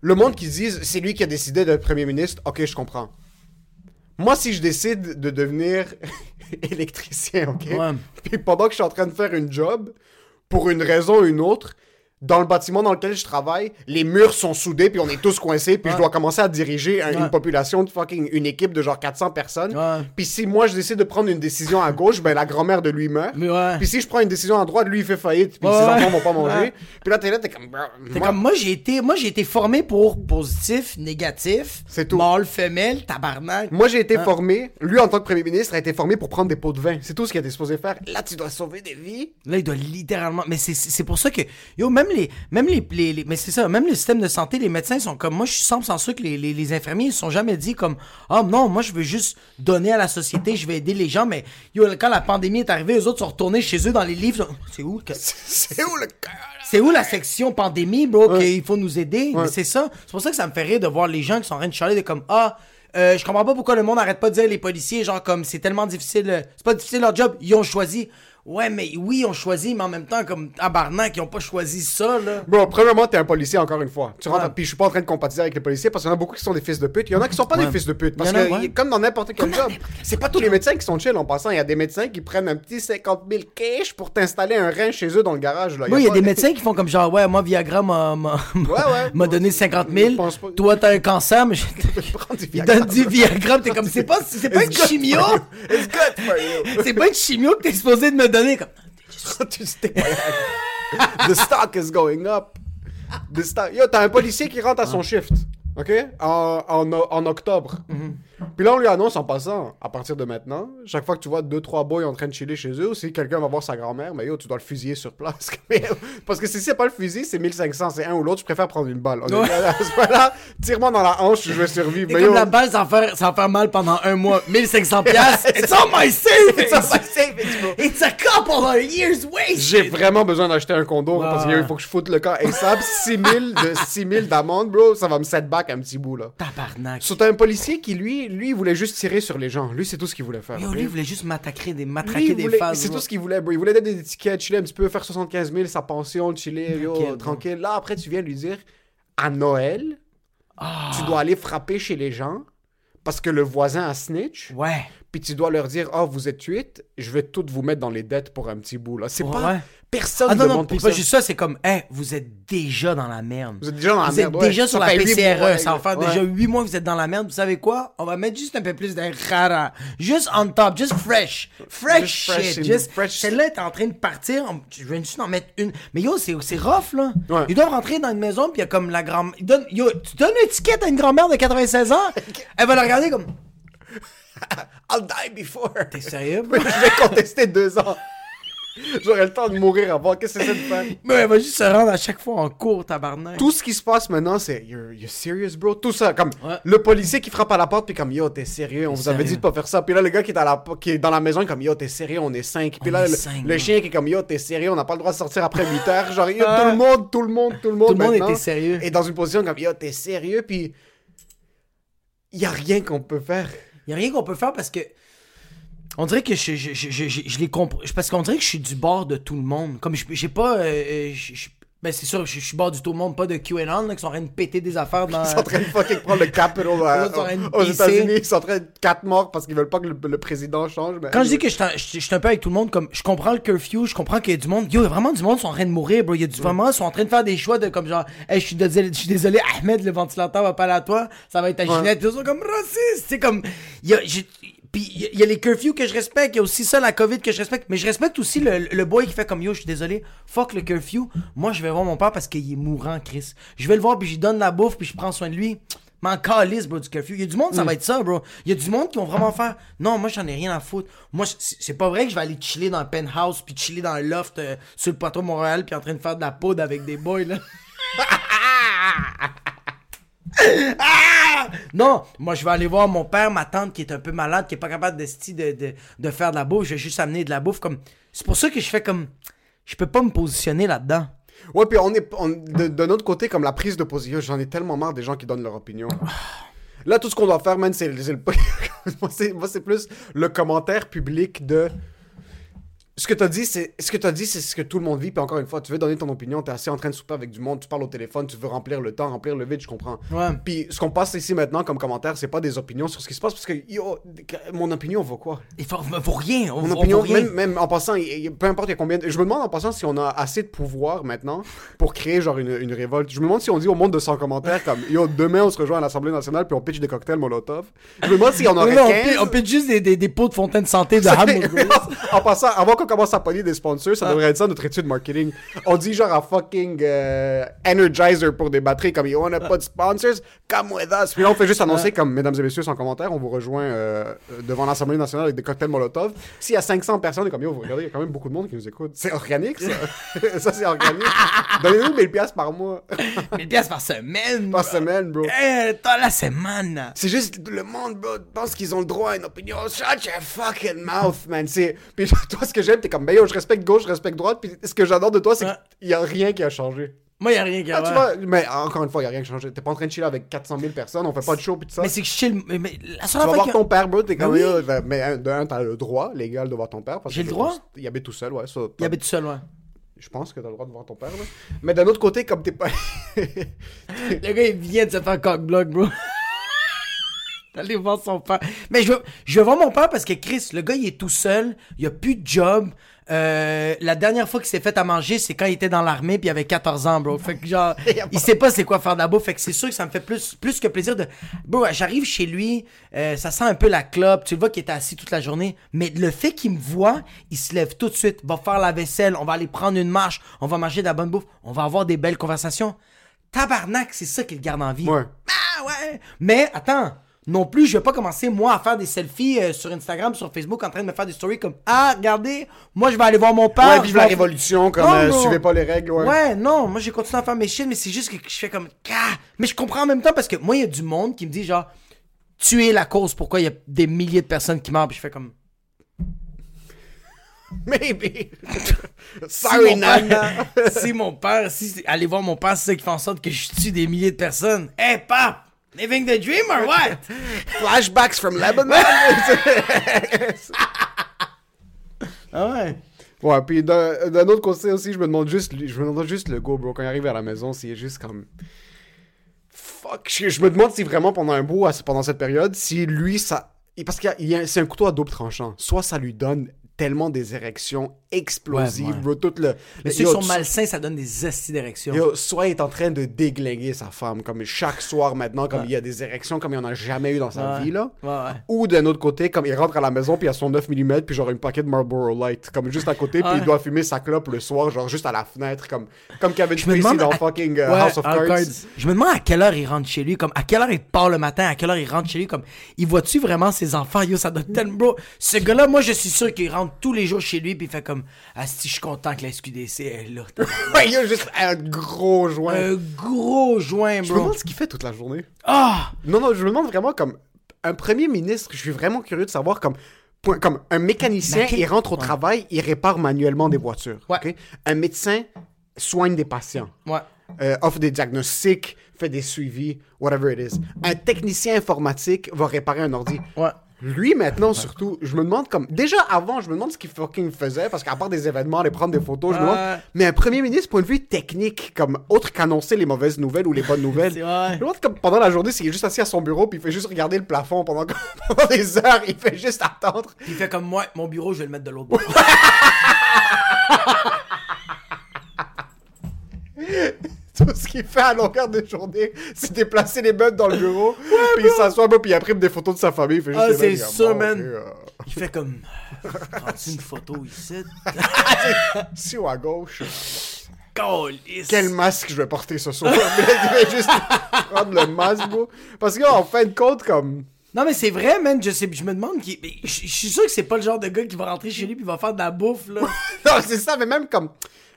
Speaker 3: le monde qui disent c'est lui qui a décidé d'être premier ministre, ok, je comprends. Moi, si je décide de devenir (laughs) électricien, ok?
Speaker 4: Ouais.
Speaker 3: Puis pendant que je suis en train de faire une job, pour une raison ou une autre, dans le bâtiment dans lequel je travaille, les murs sont soudés, puis on est tous coincés, puis je dois commencer à diriger un-
Speaker 4: Ouais.
Speaker 3: une population de fucking, une équipe de genre 400 personnes.
Speaker 4: Ouais.
Speaker 3: Puis si moi je décide de prendre une décision à gauche, ben la grand-mère de lui meurt. Puis si je prends une décision à droite, lui il fait faillite, puis ses enfants vont pas manger. Puis là t'es là, t'es comme. moi-
Speaker 4: comme moi j'ai été moi j'ai été formé pour positif, négatif,
Speaker 3: C'est tout.
Speaker 4: mâle, femelle, tabarnak.
Speaker 3: Moi j'ai été formé, lui en tant que premier ministre a été formé pour prendre des pots de vin. C'est tout ce qu'il a été supposé faire. Là tu dois sauver des vies.
Speaker 4: Là, il doit littéralement. Mais c'est pour ça que. Yo, même les. Même les, les- les- mais c'est ça, même le système de santé, les médecins sont comme. Moi, je suis 100% sûr que les, les, les infirmiers, ils se sont jamais dit comme. Oh non, moi, je veux juste donner à la société, je vais aider les gens. Mais yo, quand la pandémie est arrivée, eux autres sont retournés chez eux dans les livres. C'est où que- (laughs)
Speaker 3: C'est où le cœur?
Speaker 4: C'est où la section pandémie, bro,
Speaker 3: Ouais.
Speaker 4: qu'il faut nous aider?
Speaker 3: Ouais.
Speaker 4: C'est ça. C'est pour ça que ça me fait rire de voir les gens qui sont en train de chialer de comme Ah, euh, je comprends pas pourquoi le monde arrête pas de dire les policiers, genre comme c'est tellement difficile. euh, C'est pas difficile leur job, ils ont choisi. Ouais, mais oui, ils ont choisi, mais en même temps, comme tabarnak, ils ont pas choisi ça, là.
Speaker 3: Bon, premièrement, t'es un policier encore une fois. Tu rentres,
Speaker 4: Ouais.
Speaker 3: puis je suis pas en train de compatiser avec les policiers parce qu'il y en a beaucoup qui sont des fils de pute. Il y en a qui sont pas
Speaker 4: Ouais.
Speaker 3: des fils de pute. Parce que,
Speaker 4: ouais.
Speaker 3: comme dans n'importe quel job, c'est pas tous les médecins qui sont chill en passant. Il y a des médecins qui prennent un petit 50 000 cash pour t'installer un rein chez eux dans le garage. Là.
Speaker 4: Moi, il y a
Speaker 3: pas-
Speaker 4: des médecins qui font comme genre, ouais, moi, Viagra m'a (laughs) donné 50 000.
Speaker 3: Je pense pas-
Speaker 4: Toi, t'as un cancer, mais je (laughs)
Speaker 3: Prends du
Speaker 4: il donne du Viagra, t'es comme, c'est pas, c'est pas une
Speaker 3: It's good
Speaker 4: chimio! C'est pas une chimio que t'es supposé de me donner, comme. (laughs)
Speaker 3: tu hand. The stock is going up. The stock... Yo, t'as un policier qui rentre à son shift. OK? En, en, en octobre. Puis là, on lui annonce en passant, à partir de maintenant, chaque fois que tu vois deux, trois boys en train de chiller chez eux, si quelqu'un va voir sa grand-mère, mais yo, tu dois le fusiller sur place. (laughs) Parce que si c'est pas le fusil, c'est 1500, c'est un ou l'autre, je préfère prendre une balle. On
Speaker 4: Ouais.
Speaker 3: bien (laughs) à ce point-là, tire-moi dans la hanche, je vais survivre. Mais
Speaker 4: comme
Speaker 3: yo,
Speaker 4: la balle, ça va faire, ça va faire mal pendant un mois. 1500 (laughs) piastres. It's on my savings!
Speaker 3: It's on my savings.
Speaker 4: It's a couple of years wasted!
Speaker 3: J'ai vraiment besoin d'acheter un condo parce
Speaker 4: Ouais.
Speaker 3: qu'il faut que je foute le camp ASAP. 6000 de 6000 d'amende, bro, ça va me set back un petit bout, là.
Speaker 4: Tabarnak.
Speaker 3: Sur un policier qui, lui, lui, il voulait juste tirer sur les gens. Lui, c'est tout ce qu'il voulait faire.
Speaker 4: Yo, lui, il voulait juste m'attaquer des,
Speaker 3: Lui,
Speaker 4: matraquer
Speaker 3: il
Speaker 4: des
Speaker 3: voulait-
Speaker 4: phases.
Speaker 3: C'est tout ce qu'il voulait, bro. Il voulait donner des tickets, chiller un petit peu, faire 75 000, sa pension, chiller, yo,
Speaker 4: Tranquille,
Speaker 3: tranquille. Là, après, tu viens lui dire, à Noël,
Speaker 4: Ah.
Speaker 3: tu dois aller frapper chez les gens parce que le voisin a snitch.
Speaker 4: Ouais.
Speaker 3: Puis tu dois leur dire, oh, vous êtes huit, je vais toutes vous mettre dans les dettes pour un petit bout, là. C'est
Speaker 4: Ouais,
Speaker 3: pas... Personne
Speaker 4: Ah
Speaker 3: ne
Speaker 4: non, non,
Speaker 3: demande
Speaker 4: puis
Speaker 3: pour
Speaker 4: pas
Speaker 3: ça.
Speaker 4: juste ça, c'est comme, hey, vous êtes déjà dans la merde.
Speaker 3: Vous êtes déjà dans la
Speaker 4: Vous
Speaker 3: merde,
Speaker 4: êtes
Speaker 3: ouais.
Speaker 4: déjà
Speaker 3: Ça
Speaker 4: sur la PCRE.
Speaker 3: mois,
Speaker 4: ça va faire
Speaker 3: ouais.
Speaker 4: déjà 8 mois que vous êtes dans la merde. Vous savez quoi? On va mettre juste un peu plus de rara. Juste on top, juste fresh. Fresh
Speaker 3: Just
Speaker 4: shit. Just
Speaker 3: fresh-
Speaker 4: Celle-là est en train de partir. Je viens juste en mettre une. Mais yo, c'est c'est rough, là.
Speaker 3: Ouais.
Speaker 4: Ils doivent rentrer dans une maison, puis il y a comme la grand Ils donnent- Yo, tu donnes une étiquette à une grand-mère de 96 ans, elle va la regarder comme. (laughs)
Speaker 3: I'll die before.
Speaker 4: T'es sérieux? bro? (laughs)
Speaker 3: je vais contester deux ans. (laughs) J'aurais le temps de mourir avant. Qu'est-ce que c'est de faire? (laughs)
Speaker 4: Mais elle va juste se rendre à chaque fois en cours, tabarnak.
Speaker 3: Tout ce qui se passe maintenant, c'est you're, you're serious, bro. Tout ça, comme
Speaker 4: Ouais.
Speaker 3: le policier qui frappe à la porte, puis comme yo, t'es sérieux, on vous avait dit de pas faire ça. Puis là, le gars qui est, à la, qui est dans la maison, il comme yo, t'es sérieux, on est cinq. Puis
Speaker 4: On
Speaker 3: là, le,
Speaker 4: cinq,
Speaker 3: le chien qui est comme yo, t'es sérieux, on n'a pas le droit de sortir après 8 heures. Genre, yo, (laughs) tout le monde, tout le monde, tout le monde.
Speaker 4: Tout le monde était sérieux.
Speaker 3: est dans une position comme yo, t'es sérieux, puis y a rien qu'on peut faire.
Speaker 4: Il y a rien qu'on peut faire parce que. On dirait que je, je, je, je, je- je les comprends. Parce qu'on dirait que je suis du bord de tout le monde. Comme je j'ai pas. euh, euh, ben c'est sûr, je, suis bord du tout le monde, pas de QAnon là, qui sont en train de péter des affaires dans. (laughs)
Speaker 3: Ils sont en train de (laughs) fucking prendre le Capitol euh, aux. États-Unis. Ils sont en train de quatre morts parce qu'ils veulent pas que le, le président change. mais-
Speaker 4: Quand je dis que je suis un peu avec tout le monde, comme je comprends le curfew, je comprends qu'il y a du monde. Yo, il y a vraiment du monde qui sont en train de mourir, bro. Il y a du vraiment, ils sont en train de faire des choix de comme genre, hey, je suis désolé, je suis désolé, Ahmed, le ventilateur va pas aller à toi, ça va être à Ginette. Ils sont comme raciste. C'est comme, il y a, puis il y a- il y, a les curfews que je respecte, il y a aussi ça, la COVID que je respecte, mais je respecte aussi le, le boy qui fait comme yo, je suis désolé, fuck le curfew. Moi, je vais voir mon père parce qu'il est mourant, Chris. Je vais le voir, puis je lui donne la bouffe, puis je prends soin de lui. M'en calisse, bro, du curfew. Il y a du monde, ça va être ça, bro. Il y a du monde qui vont vraiment faire. Non, moi, j'en ai rien à foutre. Moi, c'est pas vrai que je vais aller chiller dans le penthouse, puis chiller dans le loft euh, sur le plateau de Montréal, puis en train de faire de la poudre avec des boys, là. (laughs) (laughs) Ah! Non, moi je vais aller voir mon père, ma tante qui est un peu malade, qui est pas capable de, faire de la bouffe. Je vais juste amener de la bouffe comme. C'est pour ça que je fais comme. Je peux pas me positionner là-dedans.
Speaker 3: Ouais, puis on est de, côté, comme la prise de position, j'en ai tellement marre des gens qui donnent leur opinion. Là, tout ce qu'on doit faire, man, c'est le. (laughs) moi, c'est plus le commentaire public de. Ce que t'as dit, c'est ce que t'as dit, c'est ce que tout le monde vit. Puis encore une fois, tu veux donner ton opinion, t'es assis en train de souper avec du monde, tu parles au téléphone, tu veux remplir le temps, remplir le vide, je comprends.
Speaker 4: Ouais.
Speaker 3: Puis ce qu'on passe ici maintenant comme commentaire, c'est pas des opinions sur ce qui se passe, parce que yo, mon opinion vaut quoi?
Speaker 4: Il faut, faut rien. On,
Speaker 3: mon
Speaker 4: on
Speaker 3: opinion,
Speaker 4: vaut rien.
Speaker 3: même, même en passant, peu importe il y a combien. de- Je me demande en passant si on a assez de pouvoir maintenant pour créer genre une, une révolte. Je me demande si on dit au monde de 100 commentaires comme Yo, demain on se rejoint à l'Assemblée nationale puis on pitch des cocktails Molotov. Je me demande si on aurait
Speaker 4: non, on
Speaker 3: 15.
Speaker 4: pitch- on pitch juste des, des, des pots de fontaine santé de (laughs) Hamburg.
Speaker 3: en passant, avant commence à pogner des sponsors, ça devrait être ça notre étude marketing. On dit genre à fucking euh, Energizer pour des batteries comme on n'a pas de sponsors, come with us. Puis là, on fait juste annoncer comme Mesdames et messieurs, sans commentaire, on vous rejoint euh, devant l'Assemblée nationale avec des cocktails Molotov. S'il y a 500 personnes, comme Yo, vous regardez, il y a quand même beaucoup de monde qui nous écoute. C'est organique, ça. (laughs) ça, c'est organique. Donnez-nous 1000 piastres par mois,
Speaker 4: 1000 piastres par semaine.
Speaker 3: par
Speaker 4: bro.
Speaker 3: semaine, bro.
Speaker 4: Eh, toi la semaine.
Speaker 3: C'est juste le monde, bro, pense qu'ils ont le droit à une opinion. Shut your fucking mouth, man. C'est... Puis (laughs) toi, ce que j'aime, t'es comme, ben yo, je respecte gauche, je respecte droite. Puis ce que j'adore de toi, c'est qu'il y a rien qui a changé.
Speaker 4: Moi, y a rien qui
Speaker 3: Ah,
Speaker 4: a
Speaker 3: tu vois, mais encore une fois, il y a rien qui a changé. T'es pas en train de chiller avec 400 000 personnes, on fait pas de show, puis tout ça.
Speaker 4: Mais c'est que je chill. Mais, mais la seule
Speaker 3: tu vas voir ton père, bro, t'es comme,
Speaker 4: oui.
Speaker 3: yo, mais un, de un, t'as le droit légal de voir ton père.
Speaker 4: J'ai le droit?
Speaker 3: Il habite tout seul, ouais. ça,
Speaker 4: Il habite tout seul, ouais.
Speaker 3: Je pense que t'as le droit de voir ton père, là. Mais d'un autre côté, comme t'es pas. (laughs)
Speaker 4: Le gars, il vient de se faire cock-block, bro. D'aller voir son père. Mais je veux, je veux voir mon père parce que Chris, le gars, il est tout seul. Il a plus de job. Euh, la dernière fois qu'il s'est fait à manger, c'est quand il était dans l'armée puis il avait 14 ans, bro. Fait que genre, (laughs) il sait pas c'est quoi faire de la bouffe. Fait que c'est sûr que ça me fait plus, plus que plaisir de. Bro, j'arrive chez lui, euh, ça sent un peu la clope. Tu le vois qu'il était assis toute la journée. Mais le fait qu'il me voit, il se lève tout de suite, va faire la vaisselle, on va aller prendre une marche, on va manger de la bonne bouffe, on va avoir des belles conversations. Tabarnak, c'est ça qu'il garde en vie.
Speaker 3: Ouais.
Speaker 4: Ah ouais! Mais attends, non plus, je vais pas commencer moi à faire des selfies euh, sur Instagram, sur Facebook, en train de me faire des stories comme Ah, regardez, moi je vais aller voir mon père.
Speaker 3: Ouais, vive la révolution, comme
Speaker 4: Non,
Speaker 3: euh,
Speaker 4: non.
Speaker 3: suivez pas les règles, ouais.
Speaker 4: Ouais, non, moi j'ai continué à faire mes shit, mais c'est juste que je fais comme Ah! Mais je comprends en même temps parce que moi il y a du monde qui me dit genre Tu es la cause pourquoi il y a des milliers de personnes qui meurent, puis je fais comme (laughs)
Speaker 3: Maybe. (laughs)
Speaker 4: Si
Speaker 3: Sorry,
Speaker 4: mon père-
Speaker 3: Nana. (laughs)
Speaker 4: si mon père, si aller voir mon père, c'est ça qui fait en sorte que je tue des milliers de personnes. Hey, pap! Living the dream or what? (laughs)
Speaker 3: Flashbacks from Lebanon? (laughs)
Speaker 4: ah ouais.
Speaker 3: Ouais, puis d'un autre côté aussi, je me demande juste, je me demande juste le go, bro, quand il arrive à la maison, s'il est juste comme. Fuck. Je, je me demande si vraiment pendant un bout, pendant cette période, si lui, ça. Parce que c'est un couteau à double tranchant. Soit ça lui donne tellement des érections explosives,
Speaker 4: Ouais.
Speaker 3: Tout le.
Speaker 4: Mais ceux qui sont malsains, ça donne des esti d'érections.
Speaker 3: Yo, soit il est en train de déglinguer sa femme, comme chaque soir maintenant, comme il y a des érections comme il en a jamais eu dans sa vie, là. Ou d'un autre côté, comme il rentre à la maison, puis il a son 9 mm, puis genre une paquet de Marlboro Light, comme juste à côté, puis il doit fumer sa clope le soir, genre juste à la fenêtre, comme, comme Kevin Spacey dans
Speaker 4: à-
Speaker 3: fucking euh, House of Cards.
Speaker 4: cards. Je me demande à quelle heure il rentre chez lui, comme à quelle heure il part le matin, à quelle heure il rentre chez lui, comme il voit-tu vraiment ses enfants, yo, ça doit tellement, bro. Ce gars-là, moi, je suis sûr qu'il rentre tous les jours chez lui, puis il fait comme, ah, si je suis content que la SQDC est là. (laughs)
Speaker 3: Il y a juste un gros joint.
Speaker 4: Un gros joint,
Speaker 3: je me
Speaker 4: bro.
Speaker 3: demande ce qu'il fait toute la journée.
Speaker 4: Ah!
Speaker 3: Non, non, je me demande vraiment comme un premier ministre, je suis vraiment curieux de savoir comme. point- Comme un mécanicien, il rentre au
Speaker 4: Ouais.
Speaker 3: travail, il répare manuellement des voitures.
Speaker 4: Ouais.
Speaker 3: Un médecin soigne des patients.
Speaker 4: Ouais.
Speaker 3: euh, offre des diagnostics, fait des suivis, whatever it is. Un technicien informatique va réparer un ordi.
Speaker 4: Ouais.
Speaker 3: Lui, maintenant, surtout, je me demande comme. Déjà avant, je me demande ce qu'il fucking faisait, parce qu'à part des événements, aller prendre des photos, je me demande. Mais un premier ministre, point de vue technique, comme autre qu'annoncer les mauvaises nouvelles ou les bonnes (laughs) nouvelles. Je me demande comme pendant la journée, s'il est juste assis à son bureau, puis il fait juste regarder le plafond pendant, (laughs) pendant des heures, il fait juste attendre.
Speaker 4: Il fait comme moi, mon bureau, je vais le mettre de l'autre (laughs) bord.
Speaker 3: Tout ce qu'il fait à longueur de journée, c'est déplacer les meubles dans le bureau, (laughs) puis il s'assoit, puis il imprime des photos de sa famille. Il fait juste
Speaker 4: Ah, c'est ça, man.
Speaker 3: euh,
Speaker 4: Il fait comme, (laughs) prends-tu une photo ici? (laughs)
Speaker 3: Ici ou à gauche. Quel masque je vais porter ce soir? Mais il va juste prendre le masque, bro. Parce qu'en fin de compte, comme.
Speaker 4: Non, mais c'est vrai, man. Je, sais, je me demande qui. Je, je suis sûr que c'est pas le genre de gars qui va rentrer chez lui puis va faire de la bouffe, là.
Speaker 3: Non, c'est ça, mais même comme.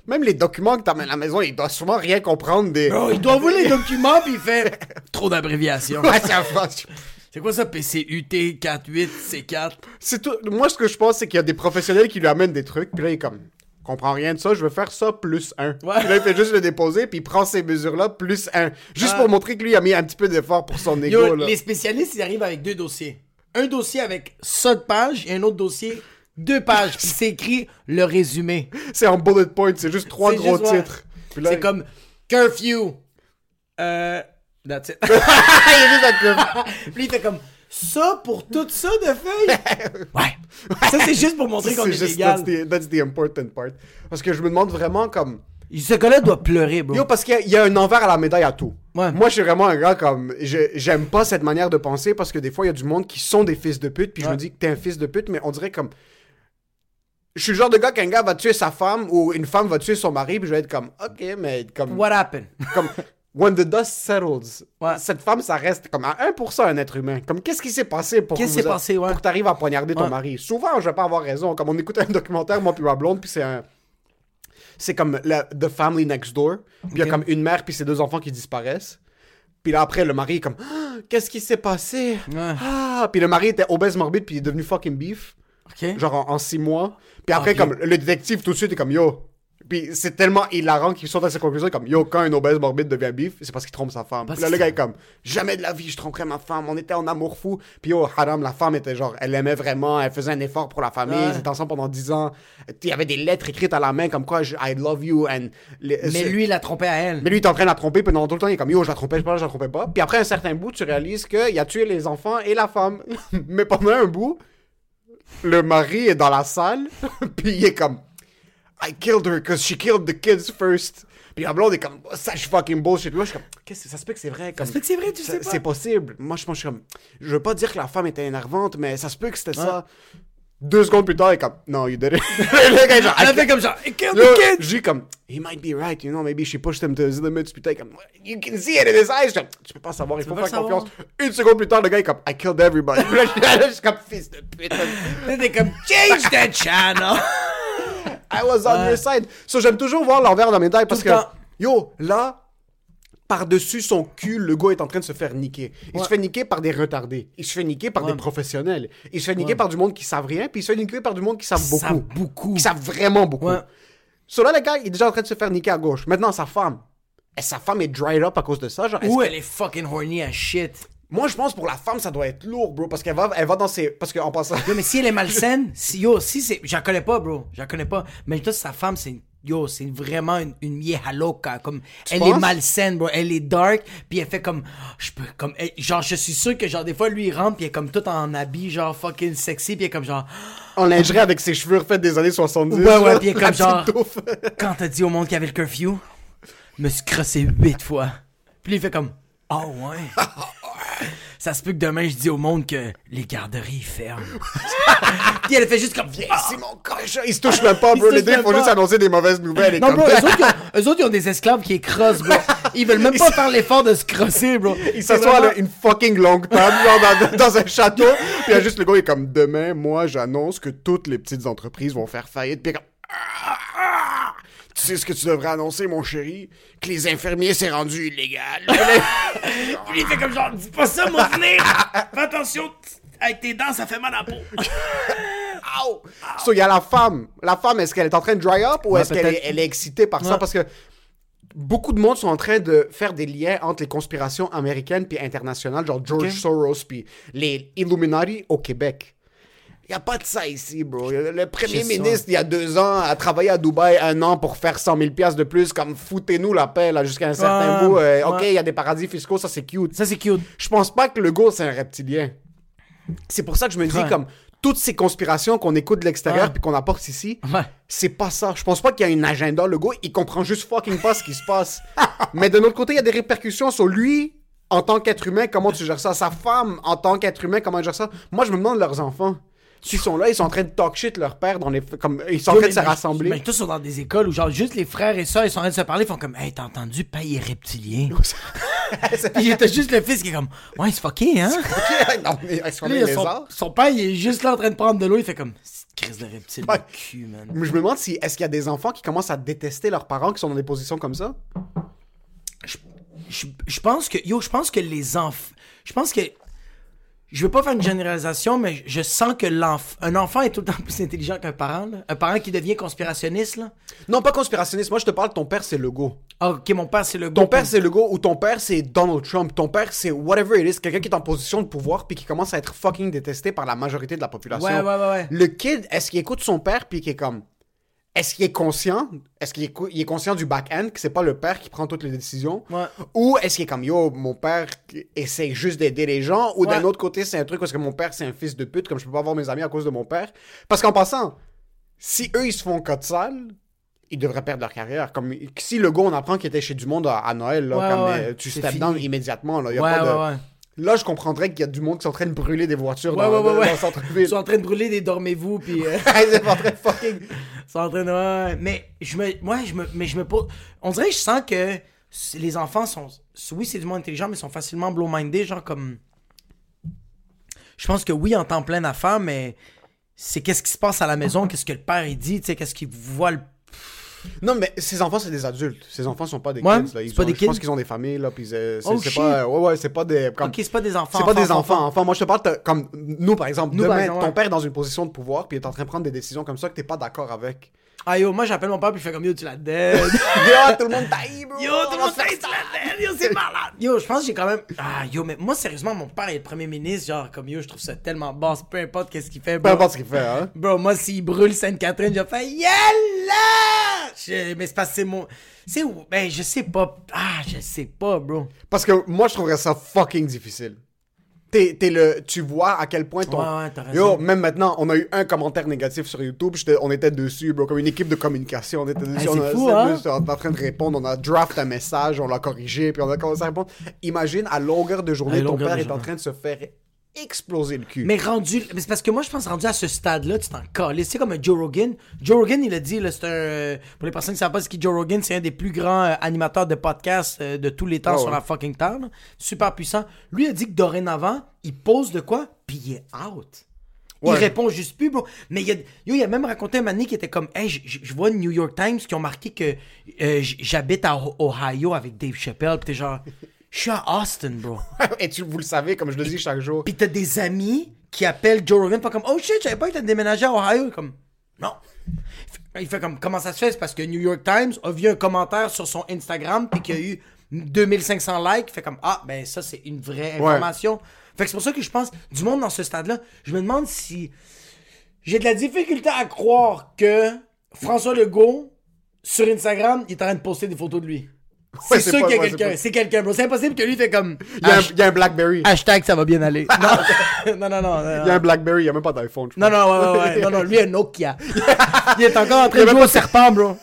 Speaker 3: Même les documents que t'amènes à la maison, il doit sûrement rien comprendre des.
Speaker 4: Bro, il doit ouvrir les (laughs) documents puis il fait (laughs) trop d'abréviations.
Speaker 3: Ouais, ça va.
Speaker 4: C'est quoi ça, PCUT 48 C4?
Speaker 3: C'est tout. Moi, ce que je pense, c'est qu'il y a des professionnels qui lui amènent des trucs, puis là, il est comme. Comprends rien de ça, je veux faire ça plus un.
Speaker 4: Ouais.
Speaker 3: Puis là, il fait juste le déposer, puis il prend ces mesures-là plus un. Juste pour montrer que lui a mis un petit peu d'effort pour son ego,
Speaker 4: Yo,
Speaker 3: là.
Speaker 4: les spécialistes, ils arrivent avec deux dossiers. Un dossier avec ça de pages et un autre dossier deux pages. Puis c'est écrit le résumé.
Speaker 3: C'est en bullet point, c'est juste trois gros
Speaker 4: juste, ouais.
Speaker 3: titres. Là,
Speaker 4: C'est
Speaker 3: il-
Speaker 4: comme curfew. Euh. That's it. (laughs)
Speaker 3: il est juste le- (laughs)
Speaker 4: Puis il fait comme ça pour tout ça de feuilles? (laughs) Ouais. Ça, c'est juste pour montrer qu'on est
Speaker 3: juste,
Speaker 4: légal.
Speaker 3: that's the, that's the important part. Parce que je me demande vraiment comme...
Speaker 4: Ce gars-là doit pleurer, bro.
Speaker 3: Yo, parce qu'il y y, a un envers à la médaille à tout.
Speaker 4: Ouais.
Speaker 3: Moi, je suis vraiment un gars comme... je- J'aime pas cette manière de penser parce que des fois, il y a du monde qui sont des fils de pute, puis je
Speaker 4: Ouais.
Speaker 3: me dis que t'es un fils de pute, mais on dirait comme... Je suis le genre de gars qu'un gars va tuer sa femme ou une femme va tuer son mari, puis je vais être comme... Ok, mais comme...
Speaker 4: What happened?
Speaker 3: comme when the dust settles,
Speaker 4: Ouais.
Speaker 3: cette femme, ça reste comme à 1% un être humain. Comme qu'est-ce qui s'est passé pour
Speaker 4: Qu'est-ce
Speaker 3: que
Speaker 4: passé, ouais.
Speaker 3: pour que t'arrives à poignarder ton
Speaker 4: Ouais.
Speaker 3: mari? Souvent, je vais pas avoir raison. Comme on écoute un documentaire, moi puis ma blonde, puis c'est un... C'est comme la- The Family Next Door. Puis il y a comme une mère puis ses deux enfants qui disparaissent. Puis là, après, le mari est comme... Ah, qu'est-ce qui s'est passé? Ah! Puis le mari était obèse morbide puis il est devenu fucking beef.
Speaker 4: Ok.
Speaker 3: Genre en, en six mois. Puis après, comme le détective tout de suite est comme yo. Puis c'est tellement hilarant qu'ils sont à cette conclusion comme yo, quand un obèse morbide devient bif, c'est parce qu'il trompe sa femme. Puis là, le gars est comme jamais de la vie, je tromperais ma femme, on était en amour fou. Puis yo, Haram, la femme était genre, elle l'aimait vraiment, elle faisait un effort pour la famille,
Speaker 4: Ouais.
Speaker 3: ils étaient ensemble pendant 10 ans. Il y avait des lettres écrites à la main comme quoi I love you and. les-
Speaker 4: Mais lui, il a trompé à elle.
Speaker 3: mais lui, il est en train de la tromper pendant tout le temps. Il est comme yo, je la trompais pas, je la trompais pas. Puis après un certain bout, tu réalises qu'il a tué les enfants et la femme. (laughs) Mais pendant un bout, le mari est dans la salle. (laughs) puis il est comme I killed her because she killed the kids first. Puis la blonde est comme such fucking bullshit. Là, je suis comme qu'est-ce que ça se peut que c'est vrai comme
Speaker 4: se peut que c'est vrai, tu
Speaker 3: ça-
Speaker 4: sais pas.
Speaker 3: C'est possible. Moi, je pense je suis comme je veux pas dire que la femme était énervante, mais ça se peut que c'était ça. Deux secondes plus tard, il est comme non, you did it. (laughs) le gars est genre
Speaker 4: Elle a
Speaker 3: I
Speaker 4: fait comme ça. Et kill
Speaker 3: Là,
Speaker 4: the kid!
Speaker 3: j'ai comme, he might be right, you know, maybe she pushed him to his limits, puis t'es comme, you can see it in his eyes. Tu peux pas savoir, il faut faire
Speaker 4: pas
Speaker 3: confiance. Une seconde plus tard, le gars est comme, I killed everybody. Là, je- je suis comme, fils de pute.
Speaker 4: T'es comme change that channel!
Speaker 3: I was on your side. So, j'aime toujours voir l'envers de la médaille parce que, yo, là, par-dessus son cul, le gars est en train de se faire niquer. Il
Speaker 4: Ouais.
Speaker 3: se fait niquer par des retardés. Il se fait niquer par
Speaker 4: Ouais.
Speaker 3: des professionnels. Il se fait niquer par du monde qui savent rien, puis il se fait niquer par du monde qui savent beaucoup.
Speaker 4: savent beaucoup.
Speaker 3: Qui savent vraiment beaucoup. So là, le gars, il est déjà en train de se faire niquer à gauche. Maintenant, sa femme. Et sa femme est dried up à cause de ça. Genre,
Speaker 4: Ou elle est fucking horny as shit.
Speaker 3: Moi, je pense pour la femme, ça doit être lourd, bro. Parce qu'elle va, elle va dans ses. Parce qu'en passant.
Speaker 4: Yo, mais si elle est malsaine, (laughs) si, yo, si c'est. Je la connais pas, bro. Je la connais pas. Mais toi, sa femme, c'est une Yo, c'est vraiment une, une vieja loca. Comme, elle est malsaine, bro. Elle est dark, puis elle fait comme. Je peux, comme. elle- genre, je suis sûr que, genre, des fois, lui, il rentre, puis elle est comme tout en habit, genre, fucking sexy, puis elle est comme, genre.
Speaker 3: En lingerie avec ses cheveux refaits des années 70.
Speaker 4: Ouais, ouais, puis est comme (laughs) genre-. Quand t'as dit au monde qu'il y avait le curfew, me suis crossé huit fois. Puis il fait comme. Oh, ouais. (laughs) Ça se peut que demain, je dis au monde que les garderies ferment. (laughs) puis elle fait juste comme.
Speaker 3: Viens ici, mon cochon. Ils se touchent même pas,
Speaker 4: Ils
Speaker 3: bro. Les deux, ils font juste annoncer des mauvaises nouvelles. et
Speaker 4: Non, bro, eux autres, ils ont, eux autres, ils ont des esclaves qui écrasent, bro. Ils veulent même pas faire l'effort de se crosser, bro.
Speaker 3: Il
Speaker 4: C'est
Speaker 3: s'assoit à une fucking longue table genre, dans, dans un château. Puis il y a juste le gars, il est comme Demain, moi, j'annonce que toutes les petites entreprises vont faire faillite. Puis comme Ah, ah. Tu sais ce que tu devrais annoncer, mon chéri? Que les infirmiers, c'est rendu illégal. (laughs) (laughs)
Speaker 4: Puis il fait comme genre, dis pas ça, mon venir. Fais attention, avec tes dents, ça fait mal à la peau. (laughs)
Speaker 3: Ow! So, il y a la femme. La femme, est-ce qu'elle est en train de dry up ou
Speaker 4: Ouais,
Speaker 3: est-ce qu'elle est, elle est excitée par ça? Parce que beaucoup de monde sont en train de faire des liens entre les conspirations américaines puis internationales, genre George. Soros puis les Illuminati au Québec. Il n'y a pas de ça ici, bro. Le premier ministre, il y a deux ans, a travaillé à Dubaï un an pour faire 100 000 piastres de plus. Comme, foutez-nous la paix, là, jusqu'à un certain bout. Euh, OK, il y a des paradis fiscaux, ça, c'est cute.
Speaker 4: Ça, c'est cute.
Speaker 3: Je pense pas que le go, c'est un reptilien. C'est pour ça que je me dis, comme, toutes ces conspirations qu'on écoute de l'extérieur
Speaker 4: Ouais.
Speaker 3: puis qu'on apporte ici,
Speaker 4: Ouais.
Speaker 3: c'est pas ça. Je pense pas qu'il y a un agenda. Le gars, il comprend juste fucking pas ce qui se passe. (laughs) Mais de l'autre côté, il y a des répercussions sur lui, en tant qu'être humain, comment tu gères ça. Sa femme, en tant qu'être humain, comment elle gère ça. Moi, je me demande leurs enfants. S'ils sont là, ils sont en train de talk shit leur père dans les... Comme, ils sont en train de se rassembler.
Speaker 4: Mais tous sont dans des écoles où, genre, juste les frères et sœurs, ils sont en train de se parler, ils font comme, hey, t'as entendu, paye est reptilien. (laughs) Puis il était juste le fils qui est comme, ouais, c'est fucké, hein?
Speaker 3: non, mais ils sont
Speaker 4: Là, son, son père, il est juste là en train de prendre de l'eau, il fait comme, crise de reptile
Speaker 3: Ouais.
Speaker 4: de cul, man.
Speaker 3: Mais je me demande si est-ce qu'il y a des enfants qui commencent à détester leurs parents qui sont dans des positions comme ça?
Speaker 4: je, je pense que yo je pense que les enfants je pense que je veux pas faire une généralisation mais je sens que l'enfant un enfant est tout le temps plus intelligent qu'un parent là. un parent qui devient conspirationniste là
Speaker 3: Non, pas conspirationniste. Moi, je te parle, ton père, c'est le go.
Speaker 4: Ah, ok mon père c'est le
Speaker 3: Ton père, c'est le go, ou ton père, c'est Donald Trump. Ton père, c'est whatever it is. Quelqu'un qui est en position de pouvoir puis qui commence à être fucking détesté par la majorité de la population.
Speaker 4: Ouais, ouais, ouais, ouais.
Speaker 3: Le kid, est-ce qu'il écoute son père puis qui est comme. Est-ce qu'il est conscient Est-ce qu'il est, conscient du back-end, que c'est pas le père qui prend toutes les décisions?
Speaker 4: Ouais.
Speaker 3: Ou est-ce qu'il est comme yo, mon père essaie juste d'aider les gens? Ou d'un autre côté, c'est un truc parce que mon père, c'est un fils de pute, comme je peux pas voir mes amis à cause de mon père? Parce qu'en passant, si eux, ils se font code sale, ils devraient perdre leur carrière. Comme si le gars, on apprend qu'il était chez du monde à, à Noël, là,
Speaker 4: Ouais,
Speaker 3: comme, euh, tu step down immédiatement. Là, Y a
Speaker 4: ouais
Speaker 3: pas de... là, je comprendrais qu'il y a du monde qui sont en train de brûler des voitures
Speaker 4: Ouais,
Speaker 3: dans,
Speaker 4: ouais, ouais,
Speaker 3: dans- le centre-ville.
Speaker 4: ils sont en train de brûler des dormez-vous puis euh,
Speaker 3: Ils sont en train de fucking.
Speaker 4: ils sont en train de mais je me ouais je me mais je me pose on dirait que je sens que les enfants sont oui c'est du monde intelligent mais ils sont facilement blow-minded genre comme je pense que oui en temps plein d'affaires mais c'est qu'est-ce qui se passe à la maison qu'est-ce que le père il dit tu sais qu'est-ce qu'il voit le
Speaker 3: Non, mais ces enfants, c'est des adultes. Ces enfants sont pas des
Speaker 4: Ouais,
Speaker 3: kids. Là. Ils
Speaker 4: c'est pas
Speaker 3: sont-
Speaker 4: des
Speaker 3: je pense
Speaker 4: kids.
Speaker 3: qu'ils ont des familles. Là, puis euh, c'est
Speaker 4: Oh,
Speaker 3: pas. Ouais, ouais, c'est pas des. Comme...
Speaker 4: ok c'est pas des enfants
Speaker 3: C'est pas des
Speaker 4: enfants,
Speaker 3: enfants, enfants. Moi, je te parle comme nous, par exemple.
Speaker 4: Nous, par
Speaker 3: demain,
Speaker 4: exemple,
Speaker 3: ton père est dans une position de pouvoir, puis il est en train de prendre des décisions comme ça que t'es pas d'accord avec.
Speaker 4: Ah yo, moi j'appelle mon père puis je fais comme yo, tu la dead. (laughs)
Speaker 3: Yo, tout le monde taille, bro.
Speaker 4: yo, tout le
Speaker 3: On
Speaker 4: monde que tu la dead. Yo, c'est malade. Yo, je pense que j'ai quand même. Ah yo, mais moi sérieusement, mon père est le premier ministre. Genre, comme yo, je trouve ça tellement basse, peu importe qu'est-ce qu'il fait.
Speaker 3: Peu
Speaker 4: bro.
Speaker 3: importe ce qu'il fait, hein.
Speaker 4: Bro, moi s'il brûle Sainte-Catherine, je fais Yalla! Je- Mais c'est parce que c'est mon. C'est où? Ben, je sais pas. Ah, je sais pas, bro.
Speaker 3: Parce que moi, je trouverais ça fucking difficile. T'es, t'es le, tu vois à quel point ton.
Speaker 4: Ouais, ouais, t'as raison.
Speaker 3: Yo, même maintenant, on a eu un commentaire négatif sur YouTube. j'étais- on était dessus, bro, comme une équipe de communication. On était dessus.
Speaker 4: Hey,
Speaker 3: on a,
Speaker 4: fou, hein?
Speaker 3: on est en train de répondre. On a draft un message, on l'a corrigé, puis on a commencé à répondre. Imagine, à longueur de journée,
Speaker 4: À
Speaker 3: ton père est en train de se faire exploser le cul.
Speaker 4: Mais rendu. Mais c'est parce que moi, je pense rendu à ce stade-là, tu t'en cales. C'est comme Joe Rogan. Joe Rogan, il a dit, là, c'est un. Pour les personnes qui savent pas ce qu'est Joe Rogan, c'est un des plus grands euh, animateurs de podcasts euh, de tous les temps
Speaker 3: Ah
Speaker 4: sur
Speaker 3: ouais.
Speaker 4: la fucking terre. là. Super puissant. Lui a dit que dorénavant, il pose de quoi, puis il est out. Il répond juste plus, bro. Mais il a, yo, il a même raconté un mané qui était comme, hey, je- vois New York Times qui ont marqué que euh, j'habite à Ohio avec Dave Chappelle. Pis t'es genre, je suis à Austin, bro. (laughs)
Speaker 3: Et tu, vous le savez, comme je le dis chaque jour.
Speaker 4: Pis t'as des amis qui appellent Joe Rogan, pas comme Oh shit, je savais pas t'as déménagé à Ohio. Comme non. Il fait- comme comment ça se fait? C'est parce que New York Times a vu un commentaire sur son Instagram puis qu'il y a eu 2500 likes. Il fait comme Ah, ben ça, c'est une vraie
Speaker 3: Ouais.
Speaker 4: information. Fait que c'est pour ça que je pense, du monde dans ce stade-là, je me demande si j'ai de la difficulté à croire que François Legault sur Instagram, il est en train de poster des photos de lui. C'est sûr qu'il y a quelqu'un. C'est quelqu'un, bro. C'est impossible que lui fait comme.
Speaker 3: Il y, a un,
Speaker 4: Hash-
Speaker 3: il y a un Blackberry.
Speaker 4: Hashtag ça va bien aller. (laughs) Non, (laughs) non, non. non, non.
Speaker 3: Il y a un Blackberry, il y a même pas d'iPhone.
Speaker 4: Non, non, ouais, ouais, ouais. (laughs) Non, non, lui, un Nokia. il est encore en train de jouer au serpent, bro.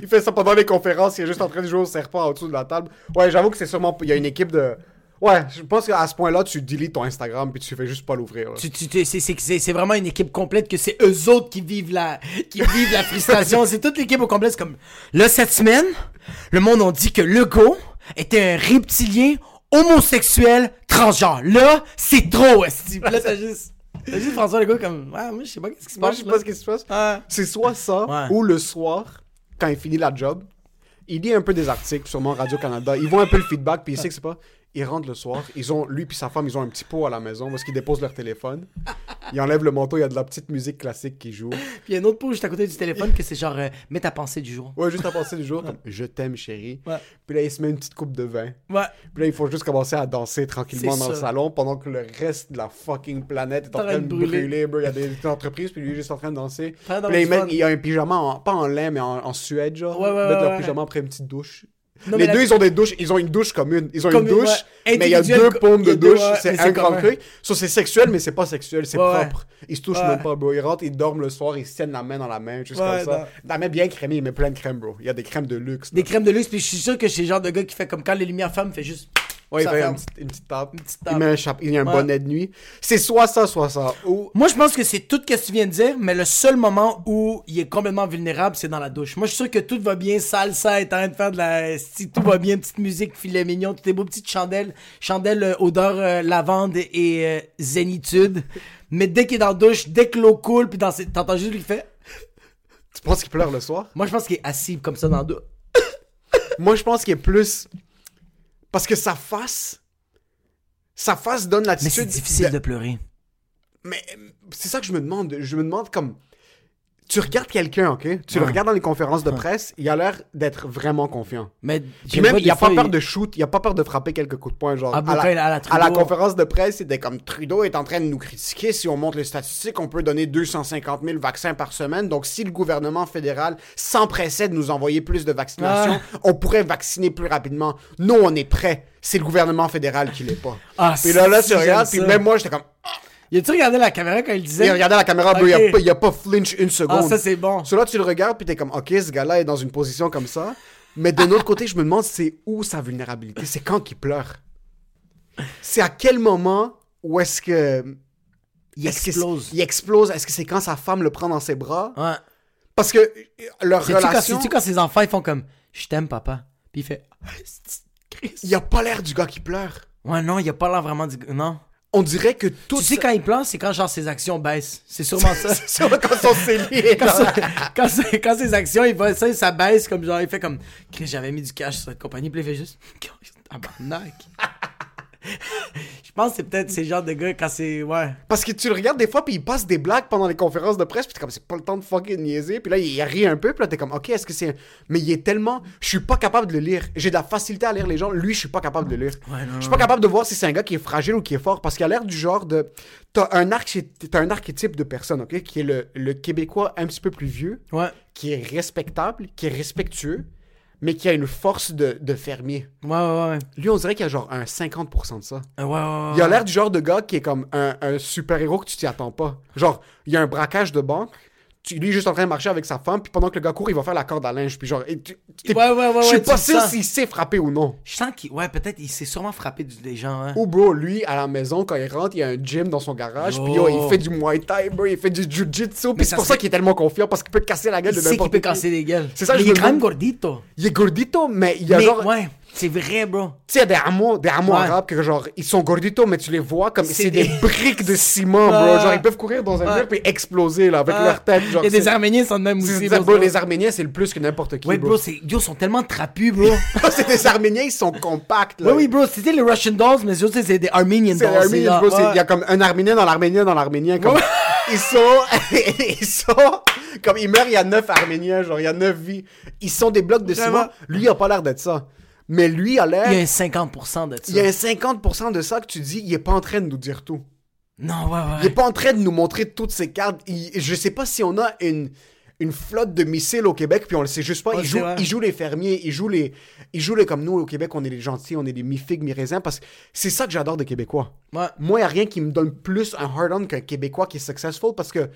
Speaker 3: il fait ça pendant les conférences, il est juste en train de jouer au serpent en dessous de la table. Ouais, j'avoue que c'est sûrement. Il y a une équipe de. Ouais, je pense qu'à ce point-là, tu deletes ton Instagram puis tu fais juste pas l'ouvrir.
Speaker 4: Tu, tu, c'est, vraiment une équipe complète que c'est eux autres qui vivent la, qui vivent la frustration. (laughs) c'est toute l'équipe au complet. C'est comme, là, cette semaine, le monde a dit que Legault était un reptilien homosexuel transgenre. Là, c'est trop, esti. Là, t'as (laughs) juste, t'as juste François Legault comme, ouais, moi, je sais pas qu'est-ce qui se
Speaker 3: Moi,
Speaker 4: passe.
Speaker 3: je sais pas ce qui se passe. C'est soit ça,
Speaker 4: Ouais.
Speaker 3: ou le soir, quand il finit la job, il lit un peu des articles, sûrement Radio-Canada. Il voit un peu le feedback, puis il sait que c'est pas. Il rentre le soir, ils ont, lui puis sa femme, ils ont un petit pot à la maison parce qu'ils déposent leur téléphone. Il enlève le manteau, il y a de la petite musique classique qui joue. (laughs)
Speaker 4: Puis il y a une autre pause juste à côté du téléphone que c'est genre, euh, mets ta pensée du jour.
Speaker 3: Ouais, juste à passer du jour, comme je t'aime, chérie.
Speaker 4: Ouais.
Speaker 3: Puis là, il se met une petite coupe de vin.
Speaker 4: Ouais.
Speaker 3: Puis là, il faut juste commencer à danser tranquillement dans le salon pendant que le reste de la fucking planète est en train de brûler. bro. Il y a des entreprises, puis lui, il est juste en train de danser. Puis là, il, met- il y a un pyjama, en- pas en lin, mais en, en suède, genre.
Speaker 4: Ouais, ouais,
Speaker 3: Ils mettent
Speaker 4: ouais,
Speaker 3: leur
Speaker 4: ouais.
Speaker 3: pyjama après une petite douche.
Speaker 4: Non,
Speaker 3: les deux,
Speaker 4: la-
Speaker 3: ils ont des douches, ils ont une douche commune. Ils ont une douche,
Speaker 4: ouais.
Speaker 3: mais il y a deux
Speaker 4: a
Speaker 3: de douche.
Speaker 4: ouais,
Speaker 3: c'est un grand truc. Ça, c'est sexuel, mais c'est pas sexuel, c'est
Speaker 4: Ouais,
Speaker 3: propre. Ils se touchent même pas, bro. Ils rentrent, ils dorment le soir, ils se tiennent la main dans la main, juste comme ça. La main bien crémée, il met plein de crème, bro. Il y a des crèmes de luxe.
Speaker 4: Des
Speaker 3: là.
Speaker 4: crèmes de luxe, puis je suis sûr que c'est le genre de gars qui fait comme quand les lumières ferment, fait juste.
Speaker 3: Ouais, il
Speaker 4: ça
Speaker 3: fait
Speaker 4: ferme.
Speaker 3: une petite, une petite tape.
Speaker 4: petite
Speaker 3: Il met un chapeau, il y a un
Speaker 4: Ouais.
Speaker 3: bonnet de nuit. C'est soit ça, soit ça. Ou
Speaker 4: Moi, je pense que c'est tout ce que tu viens de dire, mais le seul moment où il est complètement vulnérable, c'est dans la douche. Moi, je suis sûr que tout va bien, salsa est en train de faire de la... Si tout va bien, petite musique, filet mignon, tout est beau, petite chandelle, chandelle euh, odeur euh, lavande et euh, zénitude. Mais dès qu'il est dans la douche, dès que l'eau coule, puis dans ses... t'entends juste lui qui fait...
Speaker 3: tu penses qu'il pleure le soir?
Speaker 4: Moi, je pense qu'il est assis comme ça dans la douche.
Speaker 3: Moi, je pense qu'il est plus. Parce que sa face. Sa face donne
Speaker 4: Mais
Speaker 3: l'attitude.
Speaker 4: c'est difficile de pleurer.
Speaker 3: Mais c'est ça que je me demande. Je me demande comme. Tu regardes quelqu'un, ok? Tu le regardes dans les conférences de presse, il a l'air d'être vraiment confiant.
Speaker 4: Mais
Speaker 3: Puis même, il a pas peur de shoot, il a pas peur de frapper quelques coups de poing, genre.
Speaker 4: Ah,
Speaker 3: à, la,
Speaker 4: à
Speaker 3: à conférence de presse, c'était comme Trudeau est en train de nous critiquer. Si on monte les statistiques, on peut donner 250 000 vaccins par semaine. Donc, si le gouvernement fédéral s'empressait de nous envoyer plus de vaccinations, on pourrait vacciner plus rapidement. Nous, on est prêts. C'est le gouvernement fédéral qui l'est pas.
Speaker 4: Ah,
Speaker 3: puis là, là, tu regardes, puis même moi, j'étais comme.
Speaker 4: Y a-tu regardé la caméra quand il disait...
Speaker 3: Il regardait la caméra, bro, il, a pas, il a pas flinch une seconde.
Speaker 4: Ah, ça, c'est bon.
Speaker 3: So là, tu le regardes, puis t'es comme, ok, ce gars-là est dans une position comme ça. Mais d'un autre côté, je me demande, c'est où sa vulnérabilité? C'est quand qu'il pleure? C'est à quel moment où est-ce que.
Speaker 4: Il explose.
Speaker 3: c'est- il explose? Est-ce que c'est quand sa femme le prend dans ses bras?
Speaker 4: Ouais.
Speaker 3: Parce que euh, leur relation.
Speaker 4: sais-tu quand ses enfants ils font comme Je t'aime, papa Puis il fait Christ.
Speaker 3: Il a pas l'air du gars qui pleure.
Speaker 4: Ouais, non, il a pas l'air vraiment du. Non.
Speaker 3: On dirait que tout.
Speaker 4: Tu sais, quand il pleure, c'est quand genre ses actions baissent. C'est sûrement ça. (laughs)
Speaker 3: C'est sûr, quand on s'est liés.
Speaker 4: quand, (laughs) quand, ses actions, il va, ça, ça baisse comme genre, il fait comme j'avais mis du cash sur cette compagnie, puis il fait juste (laughs) Tabarnak. (laughs) Je pense que c'est peut-être ces genres de gars quand c'est. Ouais.
Speaker 3: Parce que tu le regardes des fois, puis il passe des blagues pendant les conférences de presse, puis t'es comme, c'est pas le temps de fucking niaiser. Puis là, il rit un peu, puis là, t'es comme, ok, est-ce que c'est. Mais il est tellement. Je suis pas capable de le lire. J'ai de la facilité à lire les gens. Lui, je suis pas capable de le lire.
Speaker 4: Ouais, non,
Speaker 3: Je suis pas capable de voir si c'est un gars qui est fragile ou qui est fort, parce qu'il a l'air du genre de. T'as un, un archétype de personne, ok, qui est le, le Québécois un petit peu plus vieux,
Speaker 4: Ouais.
Speaker 3: qui est respectable, qui est respectueux, mais qui a une force de, de fermier.
Speaker 4: Ouais, ouais, ouais.
Speaker 3: Lui, on dirait qu'il a genre un 50% de ça.
Speaker 4: Ouais, ouais, ouais.
Speaker 3: Il a l'air du genre de gars qui est comme un, un super-héros que tu t'y attends pas. Genre, il y a un braquage de banque, tu, lui, il est juste en train de marcher avec sa femme, puis pendant que le gars court, il va faire la corde à linge. Puis genre, et tu-
Speaker 4: Ouais, ouais, ouais,
Speaker 3: je suis
Speaker 4: ouais,
Speaker 3: pas sûr s'il sait frapper ou non.
Speaker 4: Je sens qu'il. Ouais, peut-être il s'est sûrement frappé des gens, hein.
Speaker 3: Ou bro, lui, à la maison, quand il rentre, il y a un gym dans son garage, puis yo, il fait du Muay Thai, bro, il fait du Jiu-Jitsu, puis c'est pour ça qu'il est tellement confiant, parce qu'il peut te casser la gueule
Speaker 4: Il
Speaker 3: de
Speaker 4: sait qu'il
Speaker 3: n'importe
Speaker 4: peut
Speaker 3: qui.
Speaker 4: casser des gueules.
Speaker 3: C'est ça,
Speaker 4: Mais
Speaker 3: je
Speaker 4: il est quand même gordito.
Speaker 3: Il est gordito, mais il y a
Speaker 4: Mais
Speaker 3: genre...
Speaker 4: ouais, c'est vrai, bro.
Speaker 3: Tu sais, il y a des hameaux, des hameaux
Speaker 4: Ouais.
Speaker 3: arabes que genre, ils sont gorditos, mais tu les vois comme
Speaker 4: C'est
Speaker 3: c'est des...
Speaker 4: des-
Speaker 3: briques de ciment, bro. Genre, ils peuvent courir dans un mur puis exploser, là, avec leur tête. Genre,
Speaker 4: Et des
Speaker 3: c'est-
Speaker 4: Arméniens sont même
Speaker 3: c'est-
Speaker 4: aussi.
Speaker 3: c'est-
Speaker 4: bro.
Speaker 3: les Arméniens, c'est le plus que n'importe qui,
Speaker 4: Ouais,
Speaker 3: bro.
Speaker 4: c'est... Yo, ils sont tellement trapus, (laughs) bro.
Speaker 3: c'est des Arméniens, ils sont compacts, là.
Speaker 4: ouais, oui, bro, c'était les Russian Dolls, mais c'est des Armenian
Speaker 3: C'est
Speaker 4: Dolls.
Speaker 3: Arméniens,
Speaker 4: genre,
Speaker 3: bro. c'est- Il y a comme un Arménien dans l'Arménien dans l'Arménien. Comme... (laughs) Ils sont... (laughs) ils sont... Comme ils meurent, il y a neuf Arméniens, genre, il y a neuf vies. Ils sont des blocs de ciment. Lui, il a pas l'air d'être ça. Mais lui, a l'air...
Speaker 4: Il y a un 50% de ça.
Speaker 3: Il y a un 50% de ça que tu dis, il est pas en train de nous dire tout.
Speaker 4: Non, ouais,
Speaker 3: Il est
Speaker 4: ouais.
Speaker 3: pas en train de nous montrer toutes ses cartes. Il- je sais pas si on a une, une flotte de missiles au Québec, puis on le sait juste pas.
Speaker 4: Ouais,
Speaker 3: ils jouent les fermiers, ils jouent les, ils jouent les comme nous au Québec, on est les gentils, on est des mi-figues, mi-raisins, parce que c'est ça que j'adore des Québécois.
Speaker 4: Ouais.
Speaker 3: Moi, il a rien qui me donne plus un hard-on qu'un Québécois qui est successful, parce que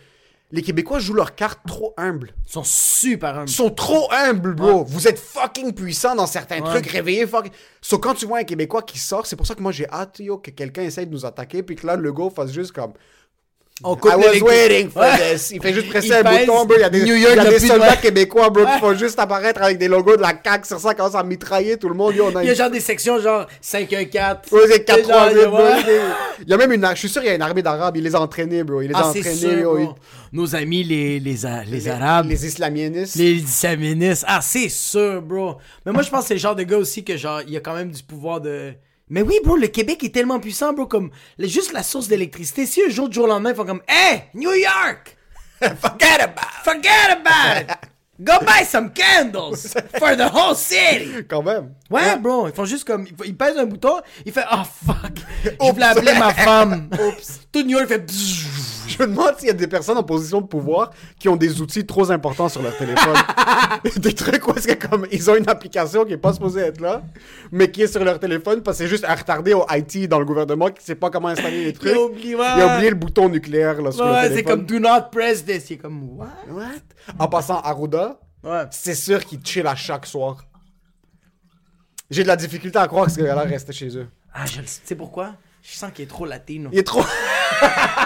Speaker 3: les Québécois jouent leur carte trop humble.
Speaker 4: Ils sont super humbles.
Speaker 3: Ils sont trop humbles, bro. Vous êtes fucking puissants dans certains
Speaker 4: Ouais.
Speaker 3: trucs, réveillés, fuck. So, quand tu vois un Québécois qui sort, c'est pour ça que moi j'ai hâte, yo, que quelqu'un essaye de nous attaquer, puis que là, le go fasse juste comme.
Speaker 4: On coupe
Speaker 3: I
Speaker 4: les
Speaker 3: was
Speaker 4: véhicules.
Speaker 3: waiting for
Speaker 4: Ouais.
Speaker 3: this. Il fait juste presser
Speaker 4: Il
Speaker 3: un
Speaker 4: pèse.
Speaker 3: bouton, bro. Il y a des,
Speaker 4: New
Speaker 3: il
Speaker 4: York
Speaker 3: y a
Speaker 4: n'a
Speaker 3: des
Speaker 4: plus de-
Speaker 3: soldats québécois, bro, qui font juste apparaître avec des logos de la CAQ sur ça, quand ça mitrailler tout le monde. Yo, on a
Speaker 4: Il y a
Speaker 3: une-
Speaker 4: genre des sections genre 5-1-4.
Speaker 3: Ouais, c'est 4 3
Speaker 4: genre, ouais.
Speaker 3: Il y a même une. Je suis sûr, il y a une armée d'Arabes. Il les a entraînés, bro. Il les a
Speaker 4: Ah, c'est
Speaker 3: entraînés,
Speaker 4: sûr,
Speaker 3: yo.
Speaker 4: bro. Nos amis, les, les, A- les
Speaker 3: Les-
Speaker 4: Arabes.
Speaker 3: Les islamistes.
Speaker 4: Les islamistes. Ah, c'est sûr, bro. Mais moi, je pense que c'est le genre de gars aussi que, genre, il y a quand même du pouvoir de. Mais oui, bro, le Québec est tellement puissant, bro, comme juste la source d'électricité. Si un jour, du jour au lendemain, ils font comme, Hey, New York! (laughs)
Speaker 3: Forget about
Speaker 4: Forget about it! Go buy some candles for the whole city!
Speaker 3: Quand même.
Speaker 4: Ouais, bro, ils font juste comme. Ils, ils pèsent un bouton, il fait, oh fuck! (laughs) Je voulais appeler ma femme! (laughs)
Speaker 3: Oups.
Speaker 4: Tout New York fait.
Speaker 3: Je me demande s'il y a des personnes en position de pouvoir qui ont des outils trop importants sur leur téléphone. (laughs) des trucs où est-ce que comme ils ont une application qui est pas supposée être là, mais qui est sur leur téléphone parce que c'est juste un retardé au IT dans le gouvernement qui sait pas comment installer les trucs.
Speaker 4: Il a oublié, ouais.
Speaker 3: Il a oublié le bouton nucléaire là sur le
Speaker 4: Ouais,
Speaker 3: téléphone.
Speaker 4: c'est comme do not press this. Il est comme, what?
Speaker 3: What? En passant Arruda,
Speaker 4: Ouais.
Speaker 3: c'est sûr qu'ils chill à chaque soir. J'ai de la difficulté à croire que ce gars-là restait chez eux.
Speaker 4: Ah, je le sais. Tu sais pourquoi? Je sens qu'il est trop latino.
Speaker 3: Il est trop. (laughs)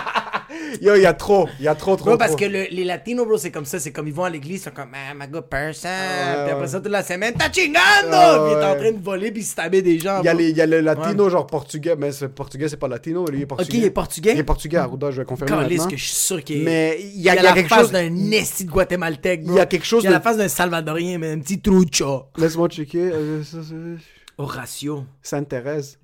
Speaker 3: (laughs) Yo, il y a trop. Il y a trop, trop.
Speaker 4: Bro, parce
Speaker 3: trop.
Speaker 4: que le- les latinos, bro, c'est comme ça. C'est comme ils vont à l'église, ils sont comme, ah, my good person.
Speaker 3: ouais,
Speaker 4: puis après
Speaker 3: ouais.
Speaker 4: ça, toute la semaine, t'as chingando!
Speaker 3: Ah,
Speaker 4: puis il est en
Speaker 3: ouais.
Speaker 4: train de voler, puis il se taber des gens.
Speaker 3: Il y, a
Speaker 4: bro.
Speaker 3: les- il y a le latino, genre portugais, mais ce portugais, c'est pas latino, lui, il est portugais.
Speaker 4: Ok, il est portugais?
Speaker 3: Il est portugais, Arruda, je vais confirmer
Speaker 4: Calisse que je suis sûr qu'il est.
Speaker 3: Mais il y
Speaker 4: il
Speaker 3: a,
Speaker 4: a,
Speaker 3: il y a
Speaker 4: la
Speaker 3: quelque
Speaker 4: face
Speaker 3: chose...
Speaker 4: d'un esti de guatémaltèque, bro.
Speaker 3: Il y a quelque chose
Speaker 4: Il a
Speaker 3: de-
Speaker 4: la face d'un salvadorien, mais un petit trucho.
Speaker 3: Laisse-moi checker. euh,
Speaker 4: Horatio.
Speaker 3: Sainte-Thérèse.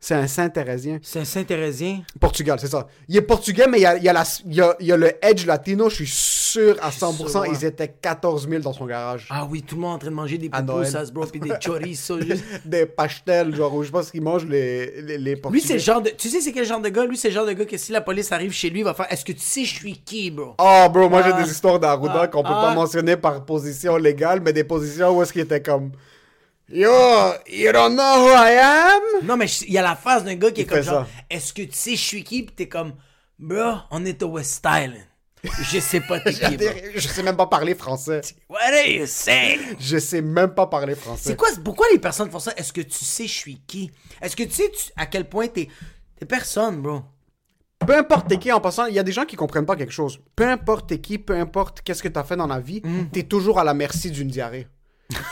Speaker 3: C'est un Saint-Thérésien.
Speaker 4: C'est un Saint-Thérésien?
Speaker 3: Portugal, c'est ça. Il est portugais, mais il y a, il y, a la- il y a- il y a le edge latino, je suis sûr à 100%.
Speaker 4: sûr, ouais.
Speaker 3: Ils étaient 14 000 dans son garage.
Speaker 4: Ah oui, tout le monde en train de manger des pupusas, bro, puis des (laughs) chorizos. juste-
Speaker 3: Des pastels, genre, où je pense qu'ils mangent les, les, les
Speaker 4: Lui,
Speaker 3: portugais.
Speaker 4: c'est le genre de. Tu sais, c'est quel genre de gars? Lui, c'est le genre de gars que si la police arrive chez lui, il va faire Est-ce que tu sais, je suis qui, bro?
Speaker 3: Oh, bro, moi
Speaker 4: Ah.
Speaker 3: j'ai des histoires d'Arruda
Speaker 4: Ah.
Speaker 3: qu'on peut
Speaker 4: Ah.
Speaker 3: pas mentionner par position légale, mais des positions où est-ce qu'il était comme Yo, you don't know who I am?
Speaker 4: Non, mais il y a la face d'un gars qui est comme genre. Est-ce que tu sais, je suis qui? Puis t'es comme Bro, on est au West Island. Je sais pas t'es (laughs) qui, bro.
Speaker 3: Je sais même pas parler français.
Speaker 4: What are you saying?
Speaker 3: Je sais même pas parler français.
Speaker 4: C'est quoi, pourquoi les personnes font ça? Est-ce que tu sais, je suis qui? Est-ce que tu sais tu- à quel point t'es. T'es personne, bro?
Speaker 3: Peu importe t'es qui, en passant, il y a des gens qui comprennent pas quelque chose. Peu importe t'es qui, peu importe qu'est-ce que t'as fait dans la vie,
Speaker 4: Mm.
Speaker 3: t'es toujours à la merci d'une diarrhée.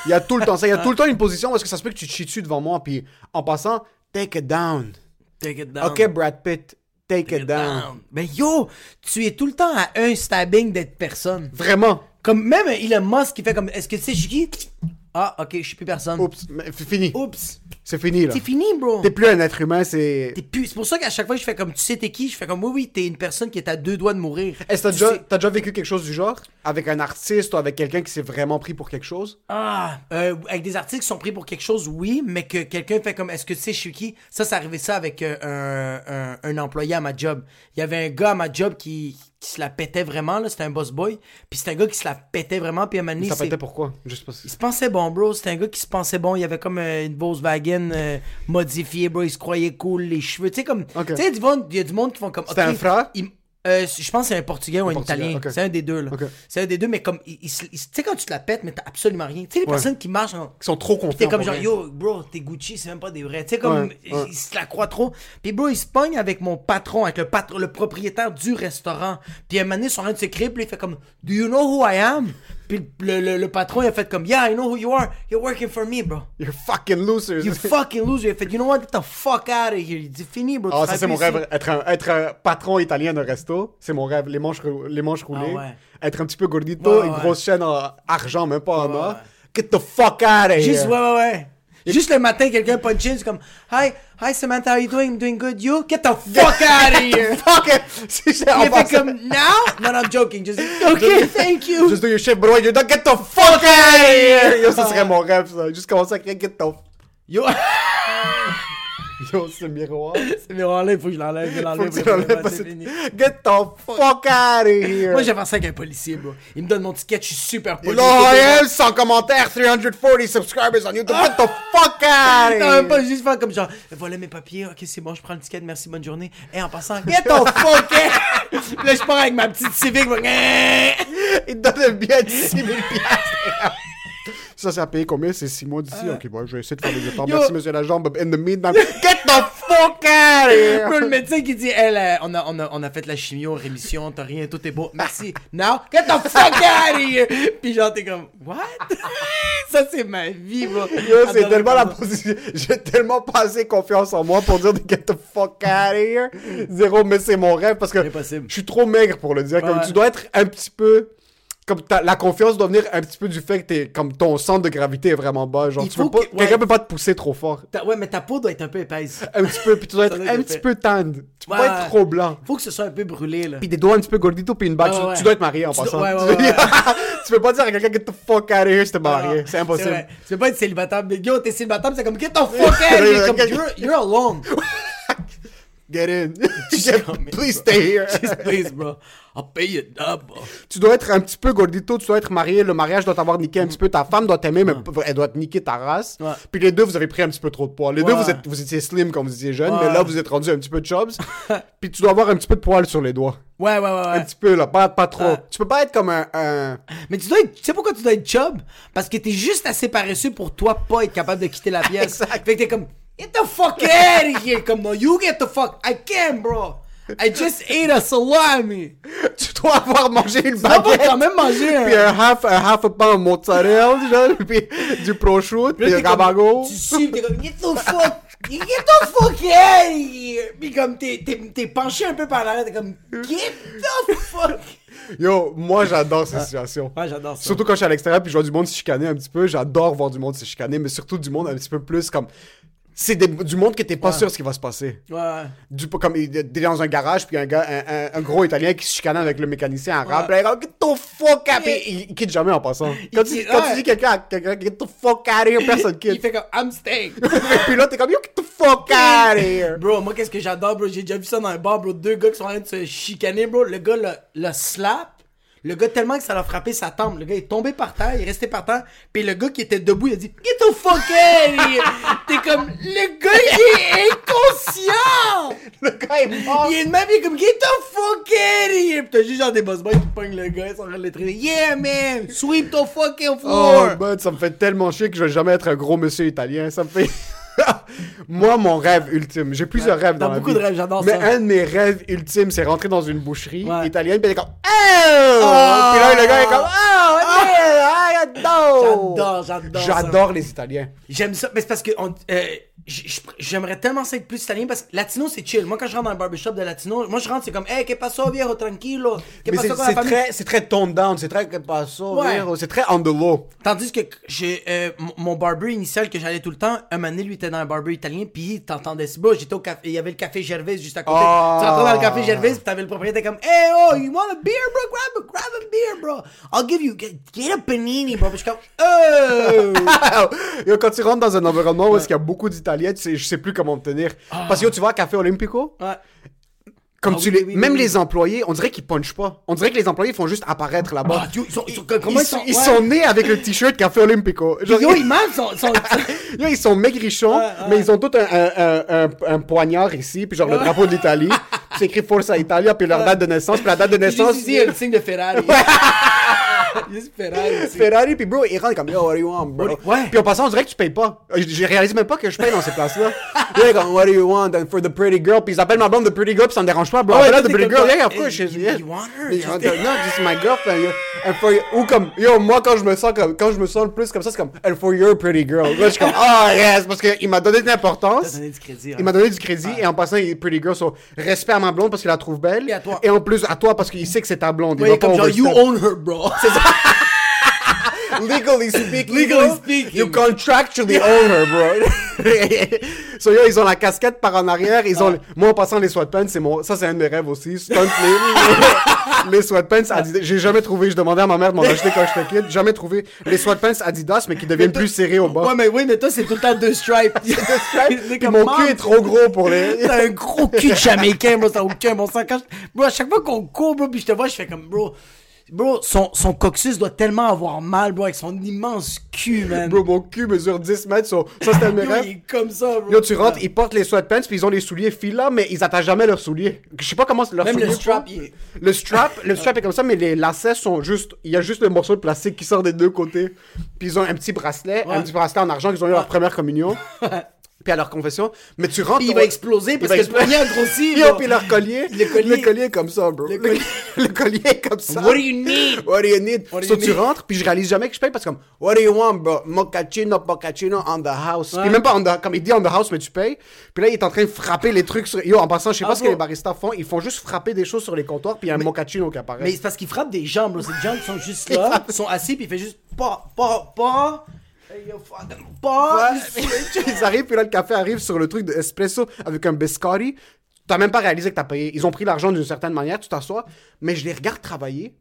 Speaker 3: Il y a tout le temps ça. Il y a tout le temps une position où est-ce que ça se peut que tu te chies dessus devant moi, puis en passant, take it down.
Speaker 4: Take it down.
Speaker 3: Ok, Brad Pitt, take,
Speaker 4: Take
Speaker 3: it down.
Speaker 4: Ben yo, tu es tout le temps à un stabbing d'être personne.
Speaker 3: Vraiment.
Speaker 4: Comme même Elon Musk qui fait comme Est-ce que tu sais, je qui? Ah, ok, je suis plus personne.
Speaker 3: Oups, mais c'est fini.
Speaker 4: Oups.
Speaker 3: C'est fini, là.
Speaker 4: C'est fini, bro.
Speaker 3: T'es plus un être humain, c'est...
Speaker 4: T'es plus- C'est pour ça qu'à chaque fois je fais comme tu sais t'es qui, je fais comme oui oui t'es une personne qui est à deux doigts de mourir.
Speaker 3: Est-ce que t'as déjà,
Speaker 4: sais-
Speaker 3: t'as déjà vécu quelque chose du genre? Avec un artiste ou avec quelqu'un qui s'est vraiment pris pour quelque chose?
Speaker 4: Ah, euh, avec des articles qui sont pris pour quelque chose, oui, mais que quelqu'un fait comme est-ce que tu sais je suis qui? Ça, c'est arrivé ça avec euh, un, un, un employé à ma job. Il y avait un gars à ma job qui, qui se la pétait vraiment, là, c'était un boss boy. Puis c'était un gars qui se la pétait vraiment, puis à un moment donné,
Speaker 3: Ça pétait pourquoi? Que...
Speaker 4: Il se pensait bon, bro. C'était un gars qui se pensait bon. Il avait comme euh, une Volkswagen euh, modifiée, bro. Il se croyait cool, les cheveux. Tu sais, comme. Tu sais, il y a du monde qui font comme.
Speaker 3: C'était un frère?
Speaker 4: il- euh, je pense que c'est un Portugais ou un,
Speaker 3: Portugais,
Speaker 4: Italien. C'est un des deux, là. C'est un des deux, mais comme. il- il se- il se- tu sais, quand tu te la pètes, mais t'as absolument rien. Tu sais, les personnes qui marchent en.
Speaker 3: Ils sont trop confiants.
Speaker 4: T'es comme genre,
Speaker 3: rien.
Speaker 4: yo, bro, t'es Gucci, c'est même pas des vrais. Tu sais, comme,
Speaker 3: Ouais, ouais.
Speaker 4: il se la croit trop. Puis, bro, il se pogne avec mon patron, avec le patron, le propriétaire du restaurant. Puis, un moment donné, ils sont en train de se puis il fait comme, Do you know who I am? Puis, le, le, le patron, il a fait comme, Yeah, I know who you are. You're working for me, bro.
Speaker 3: You're fucking losers.
Speaker 4: You (laughs) fucking loser. Il a fait, You know what? Get the fuck out of here. Il dit, Fini, bro.
Speaker 3: Ah, ça, c'est mon rêve. Être un, être un patron italien d'un resto, c'est mon rêve. Les manches, les manches roulées.
Speaker 4: Ah ouais.
Speaker 3: Être un petit peu gordito,
Speaker 4: Ouais, ouais,
Speaker 3: une grosse chaîne en argent, même pas en or. Get the fuck out of
Speaker 4: Juste,
Speaker 3: here.
Speaker 4: ouais, ouais, ouais. Juste le matin, quelqu'un punch in, c'est comme, Hi, hi Samantha, how you doing? I'm doing good. You? Get the (laughs) fuck out of here.
Speaker 3: Fuck it. (laughs)
Speaker 4: Il fait comme, Now? Non, non, I'm joking. Just, okay, (laughs) thank you.
Speaker 3: Just do your shit, bro. You don't get the fuck out of here. Yo, ça oh. serait mon rêve, ça. Juste commencer à crier get the
Speaker 4: Yo. (laughs)
Speaker 3: Yo, ce miroir.
Speaker 4: Ce miroir-là, il faut que je l'enlève. Je l'enlève. vraiment,
Speaker 3: parce
Speaker 4: c'est fini.
Speaker 3: Get the fuck out of here.
Speaker 4: Moi, j'ai fait ça avec un policier, bro. Il me donne mon ticket, je suis super poli.
Speaker 3: Am, 100 commentaires, 340 subscribers on YouTube. Get the fuck out of
Speaker 4: Non, même pas
Speaker 3: here.
Speaker 4: juste faire comme genre, voilà mes papiers, ok, c'est bon, je prends le ticket, merci, bonne journée. Et en passant, get the fuck out! (laughs) Là, je pars avec ma petite civique, moi,
Speaker 3: Il te donne un billet de 6 000 piastres. Ça, ça a payé combien? C'est 6 mois d'ici? Ok, bon, je vais essayer de faire des efforts.
Speaker 4: Euh.
Speaker 3: Merci, monsieur l'agent. but In the meantime, get the fuck out of here.
Speaker 4: Bro, le médecin qui dit, elle, euh, on, a, on, a, on a fait la chimio, rémission, t'as rien, tout est beau, merci. Now, get the fuck out of here! Puis genre, t'es comme, what? (laughs) ça, c'est ma vie, bro.
Speaker 3: Yo, c'est tellement la position. J'ai tellement pas assez confiance en moi pour dire de get the fuck out of here. Zéro, mais c'est mon rêve parce que
Speaker 4: Impossible.
Speaker 3: je suis trop maigre pour le dire. Comme
Speaker 4: Ouais.
Speaker 3: tu dois être un petit peu. Comme la confiance doit venir un petit peu du fait que t'es, comme ton centre de gravité est vraiment bas. Genre, tu peux pas,
Speaker 4: que- ouais.
Speaker 3: quelqu'un peut pas te pousser trop fort.
Speaker 4: Ouais, mais ta peau doit être un peu épaisse.
Speaker 3: Un petit peu, puis tu dois être un petit peu tendre. Tu peux
Speaker 4: Ouais.
Speaker 3: pas être trop blanc.
Speaker 4: Faut que ce soit un peu brûlé, là.
Speaker 3: Puis des doigts un petit peu gordito, puis une bague. Tu, tu dois être marié en
Speaker 4: Tu
Speaker 3: passant.
Speaker 4: dois- ouais, ouais, ouais, (laughs)
Speaker 3: tu peux pas dire à quelqu'un get the fuck out of here si t'es marié. C'est impossible.
Speaker 4: Tu peux pas être célibataire, mais yo, t'es célibataire, c'est comme, get the fuck (laughs) out of here! Comme, you're, you're alone. (laughs)
Speaker 3: Get in. (laughs) (laughs) Please stay here.
Speaker 4: Just (laughs) please, bro. I'll pay you double.
Speaker 3: tu dois être un petit peu gordito, tu dois être marié, le mariage doit t'avoir niqué un petit peu, ta femme doit t'aimer, mais elle doit te niquer ta race.
Speaker 4: Ouais.
Speaker 3: Puis les deux, vous avez pris un petit peu trop de poids. Les deux, vous, êtes, vous étiez slim quand vous étiez jeune,
Speaker 4: Ouais.
Speaker 3: mais là, vous êtes rendu un petit peu chubs. Puis tu dois avoir un petit peu de poil sur les doigts.
Speaker 4: Ouais, ouais, ouais,
Speaker 3: Un petit peu, là, pas, pas trop. Tu peux pas être comme un... un-
Speaker 4: Mais tu dois être, tu sais pourquoi tu dois être chub? Parce que t'es juste assez paresseux pour toi pas être capable de quitter la pièce.
Speaker 3: Exact.
Speaker 4: Fait que t'es comme, get the fuck out of here! Comme, you get the fuck, I can, bro! I just ate a salami! (laughs)
Speaker 3: Tu dois avoir mangé une
Speaker 4: Tu dois
Speaker 3: baguette.
Speaker 4: quand même manger
Speaker 3: Puis
Speaker 4: un...
Speaker 3: un half, un half a pain de mozzarella, (laughs) genre, puis du prosciutto, puis un gabago.
Speaker 4: Tu sues, t'es comme, get the fuck, get the fuck out of here! Puis comme, t'es, t'es, t'es penché un peu par l'arrière, t'es comme, get the fuck!
Speaker 3: Yo, moi, j'adore ces situations.
Speaker 4: Ouais, j'adore ça.
Speaker 3: Surtout quand je suis à l'extérieur puis je vois du monde se chicaner un petit peu, j'adore voir du monde se chicaner, mais surtout du monde un petit peu plus comme. C'est des- du monde que t'es pas sûr ce qui va se passer.
Speaker 4: Ouais, ouais.
Speaker 3: Du, comme t'es dans un garage puis un gars, un, un- un gros italien qui se chicane avec le mécanicien arabe,
Speaker 4: Ouais.
Speaker 3: là, il get the fuck out! Il, il quitte jamais en passant. Quand, tu, quand
Speaker 4: ouais.
Speaker 3: tu dis quelqu'un à quelqu'un, get the fuck out here, personne (laughs)
Speaker 4: Il
Speaker 3: quitte.
Speaker 4: fait comme, I'm staying! (laughs)
Speaker 3: puis là, t'es comme, yo, get the fuck out here!
Speaker 4: Bro, moi, qu'est-ce que j'adore, bro? J'ai déjà vu ça dans un bar, bro. Deux gars qui sont en train de se chicaner, bro. Le gars le, le slap. Le gars, tellement que ça l'a frappé sa tempe. Le gars est tombé par terre, il est resté par terre. Puis le gars qui était debout, il a dit Get the fuck out! of here!» T'es comme, le gars, il est inconscient!
Speaker 3: Le gars est mort!
Speaker 4: Il est de même, il est comme Get the fuck out! of here!» Puis t'as juste genre des boss boys qui pognent le gars, ils sont en train de le traîner. Yeah, man! Sweep the fucking
Speaker 3: Oh,
Speaker 4: floor!
Speaker 3: man, ça me fait tellement chier que je vais jamais être un gros monsieur italien. Ça me fait. (laughs) Moi, mon rêve ultime, j'ai plusieurs rêves dans
Speaker 4: t'as
Speaker 3: la
Speaker 4: beaucoup
Speaker 3: vie.
Speaker 4: de rêves, j'adore
Speaker 3: Mais
Speaker 4: ça.
Speaker 3: un de mes rêves ultimes, c'est rentrer dans une boucherie
Speaker 4: Ouais.
Speaker 3: italienne, puis elle est comme Oh! Puis là, le gars est comme Oh! man, I adore!
Speaker 4: J'adore, j'adore ça.
Speaker 3: J'adore les Italiens.
Speaker 4: J'aime ça, mais c'est parce que on- euh, j'aimerais tellement ça être plus italien parce que latino c'est chill. Moi quand je rentre dans un barbershop de latino, moi je rentre c'est comme hey que paso viejo tranquilo, que
Speaker 3: Mais
Speaker 4: paso
Speaker 3: c'est très, c'est très toned down, c'est très que passo,
Speaker 4: Ouais.
Speaker 3: viejo, c'est très on the low.
Speaker 4: Tandis que j'ai euh, mon- barber initial que j'allais tout le temps, un moment donné, lui était dans un barber italien puis t'entendais ce j'étais au café, il y avait le café Gervais juste à côté.
Speaker 3: Ah.
Speaker 4: Tu rentrais dans le café Gervais puis t'avais le propriétaire comme hey oh you want a beer bro? Grab a grab a beer bro I'll give you get, get a panini bro puis je suis comme oh (laughs)
Speaker 3: Yo, quand tu rentres dans un environnement où est-ce qu'il y a beaucoup d'Italiens, je sais plus comment me tenir. Parce que tu à Café Olympico,
Speaker 4: ouais.
Speaker 3: Comme
Speaker 4: Ah
Speaker 3: tu
Speaker 4: oui,
Speaker 3: les...
Speaker 4: oui,
Speaker 3: Même
Speaker 4: oui.
Speaker 3: les employés, on dirait qu'ils punchent pas. On dirait que les employés font juste apparaître là-bas.
Speaker 4: Ah, ils sont, ils sont,
Speaker 3: Ils,
Speaker 4: comment
Speaker 3: sont, ils sont nés avec le t-shirt Café Olympico. Genre,
Speaker 4: Yo, ils mangent son, son... (laughs)
Speaker 3: Yo, ils sont maigrichons, mais ils ont tout un, un, un, un, un poignard ici, puis genre le drapeau de l'Italie. (laughs) c'est écrit Forza Italia, puis leur date de naissance, puis la date de naissance.
Speaker 4: Ici, le signe de Ferrari? Juste (laughs) Ferrari. (laughs)
Speaker 3: Ferrari, puis bro, ils rentrent comme Yo, what do you want, bro?
Speaker 4: Ouais.
Speaker 3: Puis en passant, on dirait que tu payes pas. Je, je réalise même pas que je paye dans ces places-là. Là, comme, what do you want? And for the pretty girl? Puis ils appellent ma blonde the pretty girl, puis ça me dérange pas, bro.
Speaker 4: Ah ouais,
Speaker 3: the pretty girl. Yeah, of course,
Speaker 4: You-
Speaker 3: she's,
Speaker 4: you-
Speaker 3: yeah.
Speaker 4: you want her?
Speaker 3: No, this is my girlfriend. And for, ou comme, yo, moi, quand je me sens comme, quand je me sens le plus comme ça, c'est comme, and for your pretty girl. Là, je suis comme, ah, yes, parce qu'il m'a donné de l'importance.
Speaker 4: T'as donné du crédit. hein.
Speaker 3: Il m'a donné du crédit et en passant, il est pretty girl, so respect à ma blonde parce qu'il la trouve belle.
Speaker 4: Et à toi.
Speaker 3: Et en plus, à toi parce qu'il sait que c'est ta blonde. Il pas
Speaker 4: comme genre, you
Speaker 3: overstep.
Speaker 4: own her, bro.
Speaker 3: C'est ça. (laughs) (laughs) legally speaking,
Speaker 4: Legally
Speaker 3: bro,
Speaker 4: speaking.
Speaker 3: you contractually own her, bro. (laughs) so yo, ils ont la casquette par en arrière, ils ont, le- moi en passant les sweatpants, c'est mon, ça c'est un de mes rêves aussi, stunt les, (laughs) les sweatpants Adidas. J'ai jamais trouvé, je demandais à ma mère de m'en acheter quand j'étais kid, jamais trouvé les sweatpants Adidas, mais qui deviennent plus serrés au bas.
Speaker 4: Ouais, mais oui, mais toi, c'est tout le temps deux stripes. C'est
Speaker 3: Puis
Speaker 4: comme,
Speaker 3: mon cul est trop gros pour les.
Speaker 4: T'as un gros cul de jamaïcain, bro, ça aucun bon sens. Quand je- Bro, à chaque fois qu'on court, bro, pis je te vois, je fais comme, bro, bro, son, son coccyx doit tellement avoir mal, bro, avec son immense cul, man.
Speaker 3: Bro, mon cul mesure 10 mètres, so- ça c'était (laughs)
Speaker 4: Yo,
Speaker 3: rêves.
Speaker 4: il est comme ça, bro.
Speaker 3: Yo, tu rentres, ils portent les sweatpants, puis ils ont les souliers fila, mais ils attachent jamais leurs souliers. Je sais pas comment c'est leurs
Speaker 4: Même
Speaker 3: souliers.
Speaker 4: le strap,
Speaker 3: font.
Speaker 4: il est...
Speaker 3: Le strap, le strap est comme ça, mais les lacets sont juste. Il y a juste le morceau de plastique qui sort des deux côtés. Puis ils ont un petit bracelet, un petit bracelet en argent qu'ils ont eu à leur première communion. (laughs) puis à leur confession. Mais tu rentres.
Speaker 4: Puis il
Speaker 3: ton-
Speaker 4: va exploser parce
Speaker 3: va
Speaker 4: que le
Speaker 3: exploser.
Speaker 4: poignet a grossi, (laughs)
Speaker 3: Yo,
Speaker 4: bro.
Speaker 3: puis leur collier.
Speaker 4: Le collier-
Speaker 3: Le collier est comme ça, bro. Le
Speaker 4: collier- (laughs)
Speaker 3: le collier est comme ça.
Speaker 4: What do you need?
Speaker 3: What do you need?
Speaker 4: What do
Speaker 3: so
Speaker 4: you
Speaker 3: tu
Speaker 4: need?
Speaker 3: rentres, puis je réalise jamais que je paye parce que comme, what do you want, bro? Mochaccino, mochaccino on the house.
Speaker 4: Ouais.
Speaker 3: Puis même pas on the, comme il dit on the house, mais tu payes. Puis là, il est en train de frapper les trucs sur. Yo, en passant, je sais
Speaker 4: Ah,
Speaker 3: pas ce que
Speaker 4: bro.
Speaker 3: les baristas font. Ils font juste frapper des choses sur les comptoirs, puis il y a un mochaccino qui apparaît.
Speaker 4: Mais c'est parce qu'il frappe des gens, bro. C'est des gens qui sont juste (laughs) là, ils sont assis, puis il fait juste pas, pas, pas. Hey, yo, fucking pas.
Speaker 3: Ouais. (laughs) Ils arrivent, puis là, le café arrive sur le truc de espresso avec un biscotti. T'as même pas réalisé que t'as payé. Ils ont pris l'argent d'une certaine manière, tu t'assois. Mais je les regarde travailler.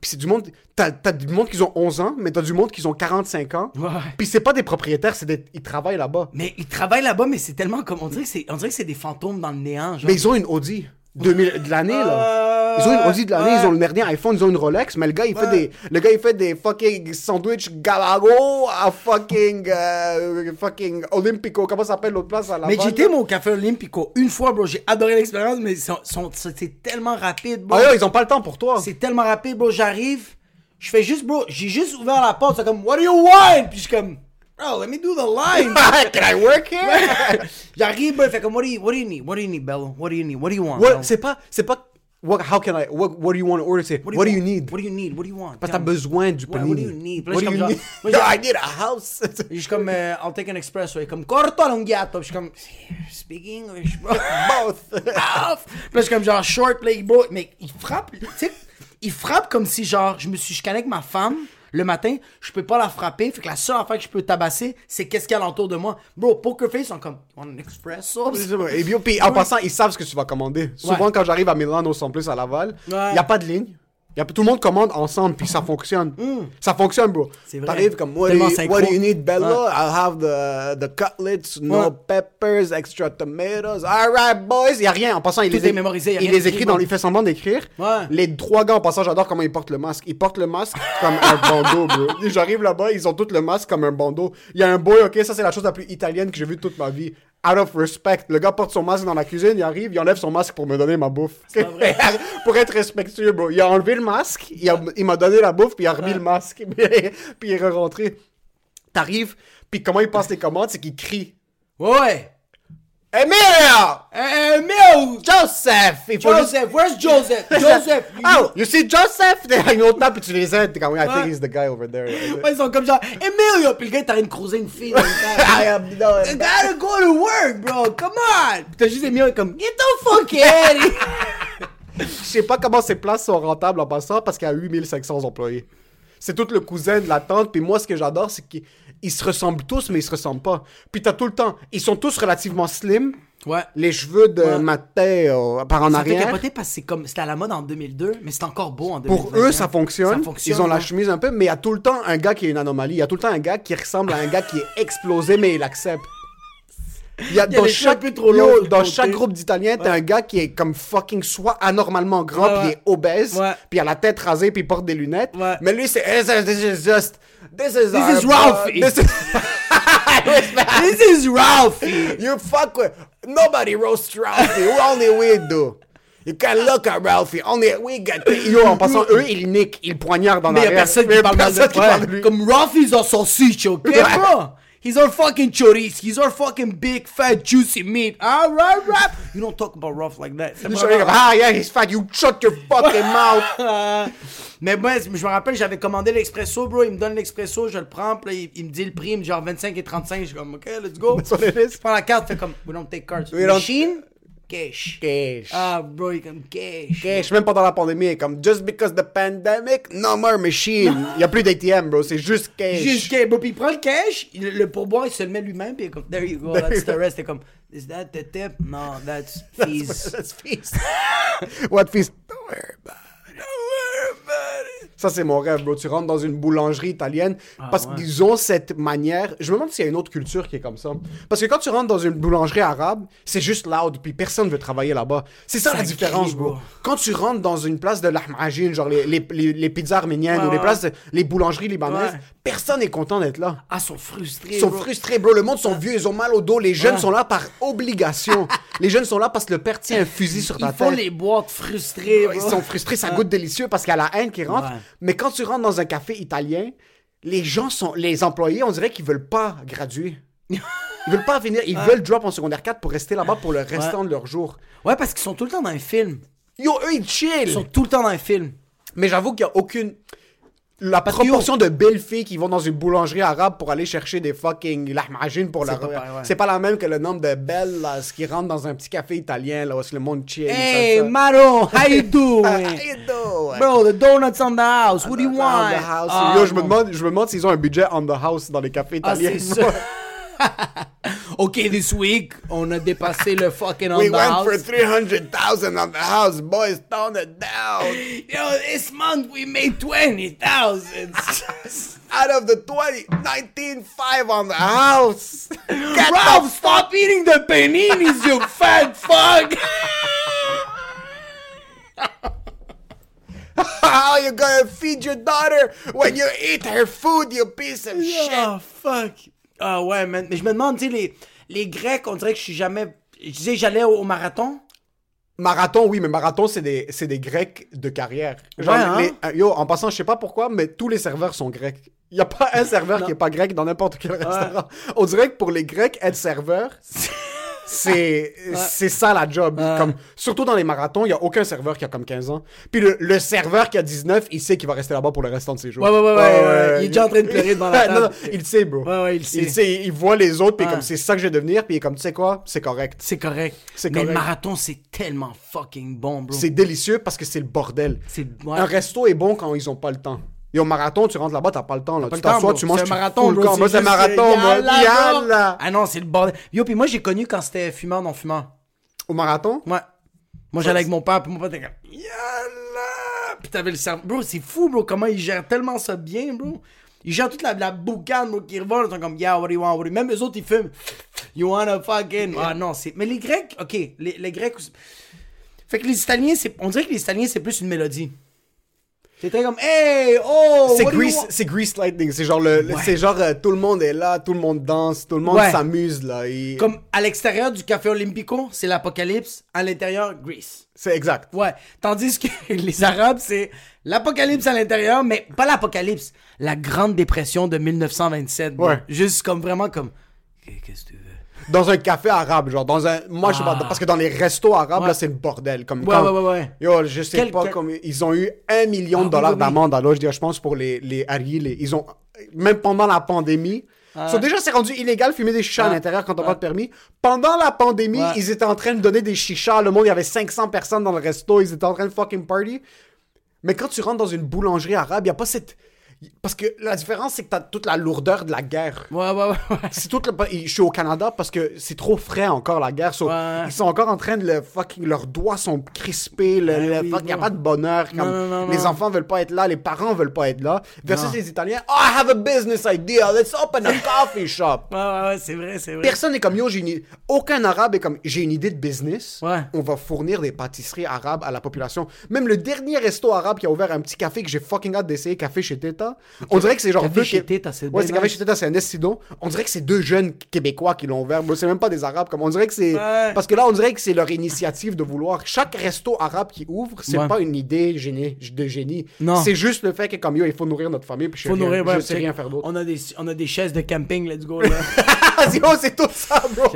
Speaker 3: Puis c'est du monde. T'as, t'as du monde qui ont 11 ans, mais t'as du monde qui ont 45 ans.
Speaker 4: Ouais.
Speaker 3: Puis c'est pas des propriétaires, c'est des. Ils travaillent là-bas.
Speaker 4: Mais ils travaillent là-bas, mais c'est tellement comme. On dirait que c'est, on dirait que c'est des fantômes dans le néant, genre.
Speaker 3: Mais ils ont une Audi. 2000, de l'année, là. Ils ont une Audi de l'année,
Speaker 4: ouais.
Speaker 3: ils ont le dernier iPhone, ils ont une Rolex, mais le gars, il fait des, le gars, il fait des fucking sandwich Galago à fucking, euh, fucking Olympico. Comment ça s'appelle l'autre place à la
Speaker 4: Mais j'étais mon café Olympico une fois, bro. J'ai adoré l'expérience, mais c'est tellement rapide, bro.
Speaker 3: Ah, yo, ils ont pas le temps pour toi.
Speaker 4: C'est tellement rapide, bro. J'arrive, je fais juste, bro. J'ai juste ouvert la porte, c'est comme, What do you want? Puis je suis comme, Bro, let me do the line. (laughs)
Speaker 3: Can I work here? (laughs)
Speaker 4: J'arrive, bro. Il fait comme, what do, you, what do you need? What do you need, Bello? What do you need? What do you want?
Speaker 3: C'est pas, c'est pas, what, how can I, what, what do you want to order? C'est, what, do you
Speaker 4: want?
Speaker 3: need?
Speaker 4: What do you need? What do you want?
Speaker 3: Parce que t'as besoin du panini.
Speaker 4: what do you need?
Speaker 3: What
Speaker 4: je
Speaker 3: do you need? (laughs)
Speaker 4: j'ai-
Speaker 3: I need a house.
Speaker 4: Je suis comme, euh, I'll take an espresso. Il est comme, corto allungato. Puis je suis comme, speak English, bro. (laughs)
Speaker 3: Both. (laughs)
Speaker 4: Off. Puis je suis comme genre short play, bro. Mais il frappe, tu sais, il frappe comme si genre, je me suis chicané avec ma femme. Le matin, je peux pas la frapper. Fait que la seule affaire que je peux tabasser, c'est qu'est-ce qu'il y a alentour de moi. Bro, Poker Face sont comme, you want an espresso?
Speaker 3: Et puis, en passant, ils savent ce que tu vas commander. Souvent,
Speaker 4: Ouais.
Speaker 3: quand j'arrive à Milano sans plus à Laval, il
Speaker 4: Ouais.
Speaker 3: n'y a pas de ligne. Y a, tout le monde commande ensemble, puis ça fonctionne. Ça fonctionne, bro.
Speaker 4: C'est vrai.
Speaker 3: T'arrives comme, what do, you,
Speaker 4: synchro.
Speaker 3: what do you need, Bella?
Speaker 4: Ouais.
Speaker 3: I'll have the, the cutlets, no
Speaker 4: Ouais.
Speaker 3: peppers, extra tomatoes. All right, boys. Y a rien. En passant, il
Speaker 4: Tout
Speaker 3: les,
Speaker 4: est mémorisé, y a
Speaker 3: il
Speaker 4: rien
Speaker 3: les
Speaker 4: écrit,
Speaker 3: dans, il fait semblant d'écrire.
Speaker 4: Ouais.
Speaker 3: Les trois gars, en passant, j'adore comment ils portent le masque. Ils portent le masque comme un bandeau, bro. (laughs) J'arrive là-bas, ils ont tous le masque comme un bandeau. Il y a un boy, ok, ça c'est la chose la plus italienne que j'ai vue toute ma vie. Out of respect. Le gars porte son masque dans la cuisine, il arrive, il enlève son masque pour me donner ma bouffe. (laughs) pour être respectueux, bro. Il a enlevé le masque, il a- il m'a donné la bouffe, puis il a remis le masque. (laughs) puis il est rentré. T'arrives, puis comment il passe les commandes, c'est qu'il crie.
Speaker 4: Ouais.
Speaker 3: Emilio!
Speaker 4: Mel!
Speaker 3: Joseph! Il faut juste-
Speaker 4: Joseph, where's Joseph? (laughs) Joseph!
Speaker 3: Oh, you see Joseph? T'as une autre table, puis tu les aides. T'es comme, I think he's the guy over there. (laughs)
Speaker 4: Ouais, ils sont comme genre, Emilio! Puis le gars, t'as une cruiser une fille. (laughs)
Speaker 3: I am no.
Speaker 4: I gotta go to work, bro. Come on. Puis t'as juste Emilio comme, get the fuck out of here.
Speaker 3: Je sais pas comment ces places sont rentables en passant parce qu'il y a 8500 employés. C'est tout le cousin de la tante. Puis moi, ce que j'adore, c'est qu'ils ils se ressemblent tous, mais ils se ressemblent pas. Puis t'as tout le temps. Ils sont tous relativement slim.
Speaker 4: Ouais.
Speaker 3: Les cheveux de
Speaker 4: Ouais.
Speaker 3: Matteo par en
Speaker 4: Ça fait
Speaker 3: arrière.
Speaker 4: capoter parce que c'est comme, c'était à la mode en 2002, mais c'est encore beau en 2021.
Speaker 3: Pour eux, ça fonctionne.
Speaker 4: Ça fonctionne,
Speaker 3: Ils ont la chemise un peu, mais il y a tout le temps un gars qui est une anomalie. Il y a tout le temps un gars qui ressemble à un gars qui est explosé, mais il accepte. Il y a,
Speaker 4: Il y a
Speaker 3: dans chaque,
Speaker 4: trop
Speaker 3: yo, dans chaque groupe d'Italiens, t'as un gars qui est comme fucking soit anormalement grand, puis il est obèse,
Speaker 4: Ouais.
Speaker 3: puis il a la tête rasée, puis il porte des lunettes.
Speaker 4: Ouais.
Speaker 3: Mais lui, c'est this is, this is this is
Speaker 4: Ralphie.
Speaker 3: This is (laughs)
Speaker 4: This is Ralphie.
Speaker 3: you fuck with nobody roasts Ralphie. Only we do? You can look at Ralphie. Only we get. Yo, en passant, eux, ils niquent, ils poignardent dans
Speaker 4: Mais
Speaker 3: la
Speaker 4: y'a personne qui parle mal de
Speaker 3: personne qui parle de lui.
Speaker 4: Comme Ralphie's our sausage, ok,
Speaker 3: Ouais.
Speaker 4: bro? He's our fucking chorizo. He's our fucking big, fat, juicy meat. Alright, rap. You don't talk about Ralph like that. C'est pas
Speaker 3: ah yeah, he's fat. You shut your fucking (laughs) mouth.
Speaker 4: Mais moi, je me rappelle, j'avais commandé l'expresso, bro. Il me donne l'expresso, je le prends, puis là, il, il me dit le prix, genre 25 et 35. Je suis comme, ok, let's go. Je prends la carte, fait comme, we don't take cards.
Speaker 3: We don't-
Speaker 4: Machine, cash.
Speaker 3: Cash.
Speaker 4: Ah, bro, il est comme cash.
Speaker 3: Cash, même pendant la pandémie, il est comme just because the pandemic, no more machine. Il y a plus d'ATM, bro, c'est juste cash.
Speaker 4: Juste cash. Bon, puis il prend le cash, il- le pourboire, il se le met lui-même, puis il est comme, there you go, that's the rest. T'es comme, is that the tip? No, that's (laughs) fees.
Speaker 3: That's feast. (laughs) What feast? Don't worry about it. Ça, c'est mon rêve, bro. Tu rentres dans une boulangerie italienne parce
Speaker 4: ouais.
Speaker 3: qu'ils ont cette manière. Je me demande s'il y a une autre culture qui est comme ça. Parce que quand tu rentres dans une boulangerie arabe, c'est juste loud, puis personne veut travailler là-bas. C'est ça,
Speaker 4: Ça
Speaker 3: la différence,
Speaker 4: crie,
Speaker 3: bro.
Speaker 4: bro.
Speaker 3: Quand tu rentres dans une place de lahmajin, genre les, les, les, les pizzas arméniennes ou les places, de- les boulangeries libanaises,
Speaker 4: Ouais.
Speaker 3: Personne n'est content d'être là.
Speaker 4: Ah, ils sont frustrés.
Speaker 3: Ils sont
Speaker 4: bro.
Speaker 3: frustrés, bro. Le monde sont vieux, ils ont mal au dos. Les jeunes
Speaker 4: Ouais.
Speaker 3: sont là par obligation. (laughs) les jeunes sont là parce que le père tient un fusil sur ta
Speaker 4: Ils font
Speaker 3: tête.
Speaker 4: les boîtes frustrées,
Speaker 3: Ils
Speaker 4: bro.
Speaker 3: sont frustrés, ça goûte délicieux parce qu'il y a la haine qui rentre.
Speaker 4: Ouais.
Speaker 3: Mais quand tu rentres dans un café italien, les gens sont, les employés, on dirait qu'ils veulent pas graduer. Ils veulent pas finir, ils (laughs) veulent drop en secondaire 4 pour rester là-bas pour le restant de leur jour.
Speaker 4: Ouais, parce qu'ils sont tout le temps dans un film.
Speaker 3: Yo, eux, ils chill.
Speaker 4: Ils sont tout le temps dans un film.
Speaker 3: Mais j'avoue qu'il y a aucune. La
Speaker 4: Parce
Speaker 3: proportion de belles filles qui vont dans une boulangerie arabe pour aller chercher des fucking lahmajin pour leur.
Speaker 4: pas pareil, ouais.
Speaker 3: C'est pas la même que le nombre de belles là, qui rentrent dans un petit café italien là où le monde chill.
Speaker 4: Hey. Maro, how you doing? (laughs)
Speaker 3: How you doing?
Speaker 4: Bro, the donuts on the house. What do you
Speaker 3: On
Speaker 4: want?
Speaker 3: the house.
Speaker 4: Ah,
Speaker 3: Yo, je me demande, je me demande s'ils ont un budget on the house dans les cafés
Speaker 4: Ah,
Speaker 3: italiens.
Speaker 4: c'est (laughs) ça. (laughs) OK, this week, on a dépassé le fucking on
Speaker 3: We
Speaker 4: the
Speaker 3: went
Speaker 4: house.
Speaker 3: for 300,000 on the house, boys. Tone it down.
Speaker 4: Yo, this month we made 20,000. (laughs)
Speaker 3: Out of the 20, 19.5 on the house. Get
Speaker 4: Ralph, stop eating the paninis, you fat fuck. (laughs)
Speaker 3: How you gonna feed your daughter when you eat her food, you piece of shit?
Speaker 4: Oh, fuck. Ah ouais, man. Mais je me demande, tu sais, les, les Grecs, on dirait que je suis jamais... Je disais, j'allais au, au marathon.
Speaker 3: Marathon, oui, mais marathon, c'est des, c'est des Grecs de carrière. Genre,
Speaker 4: Ouais, hein?
Speaker 3: les- euh, yo, en passant, je sais pas pourquoi, mais tous les serveurs sont grecs. Il y a pas un serveur qui est pas grec dans n'importe quel restaurant. On dirait que pour les Grecs, être serveur, c'est c'est ça la job. Comme, surtout dans les marathons, il y a aucun serveur qui a comme 15 ans. Puis le, le serveur qui a 19, il sait qu'il va rester là-bas pour le restant de ses jours.
Speaker 4: Ouais, ouais, ouais, ouais, ouais. Il est déjà en train de pleurer devant la (laughs)
Speaker 3: non, non,
Speaker 4: table.
Speaker 3: il sait, bro.
Speaker 4: Ouais, ouais, il sait.
Speaker 3: Il sait, il voit les autres, puis
Speaker 4: Ouais.
Speaker 3: comme c'est ça que je vais devenir, puis il est comme, tu sais quoi, c'est correct.
Speaker 4: C'est correct.
Speaker 3: C'est
Speaker 4: Mais le
Speaker 3: correct.
Speaker 4: marathon, c'est tellement fucking bon, bro.
Speaker 3: C'est délicieux parce que c'est le bordel.
Speaker 4: Ouais.
Speaker 3: Un resto est bon quand ils ont pas le temps. Et au marathon, tu rentres là-bas, t'as pas le temps. Là.
Speaker 4: Pas
Speaker 3: Tu t'assois, tu manges,
Speaker 4: C'est un marathon, bro.
Speaker 3: c'est un marathon, moi.
Speaker 4: Ah non, c'est le bordel. Yo, puis moi, j'ai connu quand c'était fumeur, non fumeur.
Speaker 3: Au marathon?
Speaker 4: Ouais. Moi, j'allais avec mon père, puis mon père était comme, yalla! Puis t'avais le cerveau. Bro, c'est fou, bro, comment ils gèrent tellement ça bien, bro. Ils gèrent toute la, la boucane, bro, qui revole. Ils sont comme, yeah, what do you want, what do you... Même eux autres, ils fument. You wanna fucking. Ah non, c'est. Mais les Grecs, ok, les, les Grecs. Fait que les Italiens, c'est. On dirait que les Italiens, c'est plus une mélodie. C'est très comme, hey, oh!
Speaker 3: C'est Grease, c'est Grease Lightning. C'est genre, le,
Speaker 4: Ouais.
Speaker 3: c'est genre euh, tout le monde est là, tout le monde danse, tout le monde
Speaker 4: Ouais.
Speaker 3: s'amuse. là. Et-
Speaker 4: Comme à l'extérieur du Café Olympico, c'est l'apocalypse. À l'intérieur, Greece.
Speaker 3: C'est exact.
Speaker 4: Ouais. Tandis que (laughs) les Arabes, c'est l'apocalypse à l'intérieur, mais pas l'apocalypse. La Grande Dépression de 1927. bro.
Speaker 3: Ouais.
Speaker 4: Juste comme vraiment comme. Qu'est-ce que tu veux?
Speaker 3: Dans un café arabe, genre, dans un. Moi, je sais pas,
Speaker 4: Ah.
Speaker 3: parce que dans les restos arabes,
Speaker 4: Ouais.
Speaker 3: là, c'est le bordel. Comme
Speaker 4: Ouais,
Speaker 3: quand-
Speaker 4: ouais, ouais, ouais.
Speaker 3: Yo, je sais
Speaker 4: Quel-
Speaker 3: pas
Speaker 4: quel-
Speaker 3: comme ils ont eu un million de
Speaker 4: Ah,
Speaker 3: dollars
Speaker 4: oui, oui, oui.
Speaker 3: d'amende alors je, dis, je pense pour les les ils ont même pendant la pandémie. So, déjà c'est rendu illégal fumer des chichas à
Speaker 4: Ah.
Speaker 3: l'intérieur quand t'as pas de permis. Pendant la pandémie, ils étaient en train de donner des chichas, le monde il y avait 500 personnes dans le resto, ils étaient en train de fucking party. Mais quand tu rentres dans une boulangerie arabe, il y a pas cette parce que la différence c'est que t'as toute la lourdeur de la guerre.
Speaker 4: Ouais, ouais, ouais. ouais. (laughs)
Speaker 3: C'est tout le... Je suis au Canada parce que c'est trop frais encore la guerre. so,
Speaker 4: Ouais.
Speaker 3: Ils sont encore en train de le fucking. Leurs doigts sont crispés. Le,
Speaker 4: Ouais,
Speaker 3: le
Speaker 4: oui,
Speaker 3: fuck- Il n'y a pas de bonheur. Comme,
Speaker 4: Non, non, non,
Speaker 3: les enfants veulent pas être là. Les parents veulent pas être là. Versus les Italiens. Oh, I have a business idea. Let's open a coffee shop.
Speaker 4: Ouais, ouais, ouais, c'est vrai, c'est vrai.
Speaker 3: Personne n'est comme yo, j'ai une... Aucun arabe est comme j'ai une idée de business.
Speaker 4: Ouais.
Speaker 3: On va fournir des pâtisseries arabes à la population. Même le dernier resto arabe qui a ouvert un petit café que j'ai fucking hâte d'essayer, Café chez Teta. On dirait que c'est genre deux Qué-
Speaker 4: c'est
Speaker 3: Ouais, c'est un estido. On dirait que c'est deux jeunes Québécois qui l'ont ouvert. C'est même pas des Arabes. Comme on dirait que c'est.
Speaker 4: Ouais.
Speaker 3: Parce que là, on dirait que c'est leur initiative de vouloir. Chaque resto arabe qui ouvre, c'est
Speaker 4: Ouais.
Speaker 3: pas une idée génie, de génie.
Speaker 4: Non.
Speaker 3: C'est juste le fait que comme yo, il faut nourrir notre famille. Puis je sais
Speaker 4: Faut
Speaker 3: rien-
Speaker 4: nourrir, ouais,
Speaker 3: je sais rien faire d'autre.
Speaker 4: On a des, on a des chaises de camping, let's go, là. (laughs)
Speaker 3: Oh, c'est tout ça, bro.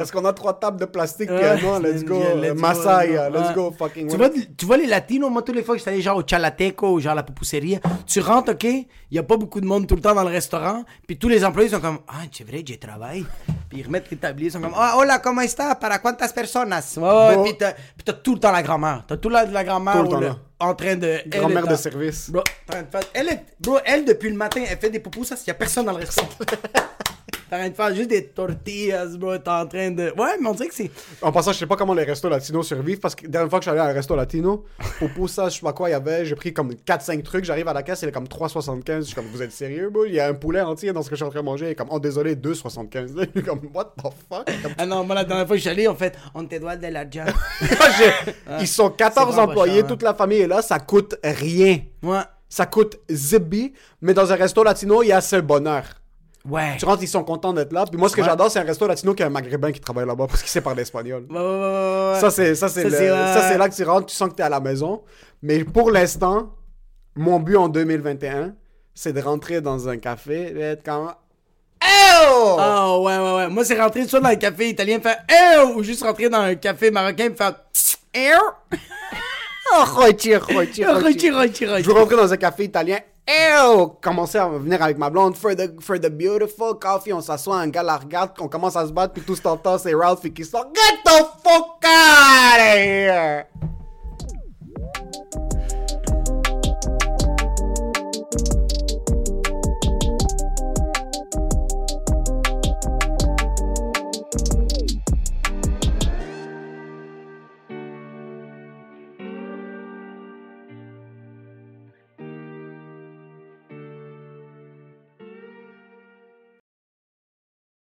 Speaker 3: Est-ce qu'on a trois tables de plastique
Speaker 4: Ouais,
Speaker 3: piano? Let's
Speaker 4: let's
Speaker 3: go.
Speaker 4: let's let's go.
Speaker 3: let's go, fucking.
Speaker 4: Tu
Speaker 3: ouais.
Speaker 4: vois, tu vois les latinos, moi, tous les fois que j'étais allé genre au Chalateco ou genre à la Pupuseria, tu rentres, OK, il y a pas beaucoup de monde tout le temps dans le restaurant, puis tous les employés sont comme « Ah, c'est vrai, j'ai travaillé. » Puis ils remettent les tabliers, ils sont comme Ah, hola, ¿cómo está? ¿Para cuántas personas? Ouais,
Speaker 3: Bon.
Speaker 4: puis t'as puis t'as tout le temps la grand-mère. T'as tout le temps la grand-mère
Speaker 3: Tout le
Speaker 4: ou
Speaker 3: temps
Speaker 4: le-
Speaker 3: là.
Speaker 4: en train de.
Speaker 3: Grand-mère de service.
Speaker 4: Bro, en train de faire- elle, est- bro, elle, depuis le matin, elle fait des poupous, ça, s'il y a personne dans le restaurant. (laughs) T'es en train de faire juste des tortillas, bro. T'es en train de. Ouais, mais on dirait que c'est.
Speaker 3: En passant, je sais pas comment les restos latinos survivent parce que la dernière fois que je suis allé à un resto latino, pour ça, je sais pas quoi, il y avait, j'ai pris comme 4-5 trucs, j'arrive à la caisse, il est comme 3,75. Je suis comme, vous êtes sérieux, bro? Il y a un poulet entier dans ce que je suis en train de manger. Il est comme, oh désolé, 2,75. (laughs) Je suis comme, what the fuck? Comme,
Speaker 4: Ah non, moi, la dernière fois que je suis allé, on fait On te doit de la jam. (laughs)
Speaker 3: J'ai- Ils sont 14
Speaker 4: C'est vraiment
Speaker 3: employés,
Speaker 4: cher, hein.
Speaker 3: toute la famille est là, ça coûte rien.
Speaker 4: ouais.
Speaker 3: Ça coûte zibi, mais dans un resto latino, il y a ce bonheur.
Speaker 4: Ouais.
Speaker 3: Tu rentres, ils sont contents d'être là. Puis moi, ce que
Speaker 4: Ouais.
Speaker 3: j'adore, c'est un resto latino qui a un maghrébin qui travaille là-bas parce qu'il sait parler espagnol.
Speaker 4: Ouais, ouais, ouais.
Speaker 3: Ça, c'est ça, c'est là que tu rentres, tu sens que tu es à la maison. Mais pour l'instant, mon but en 2021, c'est de rentrer dans un café et être comme. Oh!
Speaker 4: Ah ouais, ouais, ouais. Moi, c'est rentrer soit dans un café italien, faire Eh! ou juste rentrer dans un café marocain et faire Eh! (laughs)
Speaker 3: Oh.
Speaker 4: Rochi, rochi, rochi.
Speaker 3: Je veux rentrer dans un café italien. Ew! Commencer à venir avec ma blonde. For the, for the beautiful coffee, on s'assoit, un gars la regarde, on commence à se battre, puis tout ce temps, c'est Ralph qui sort. Get the fuck out of here!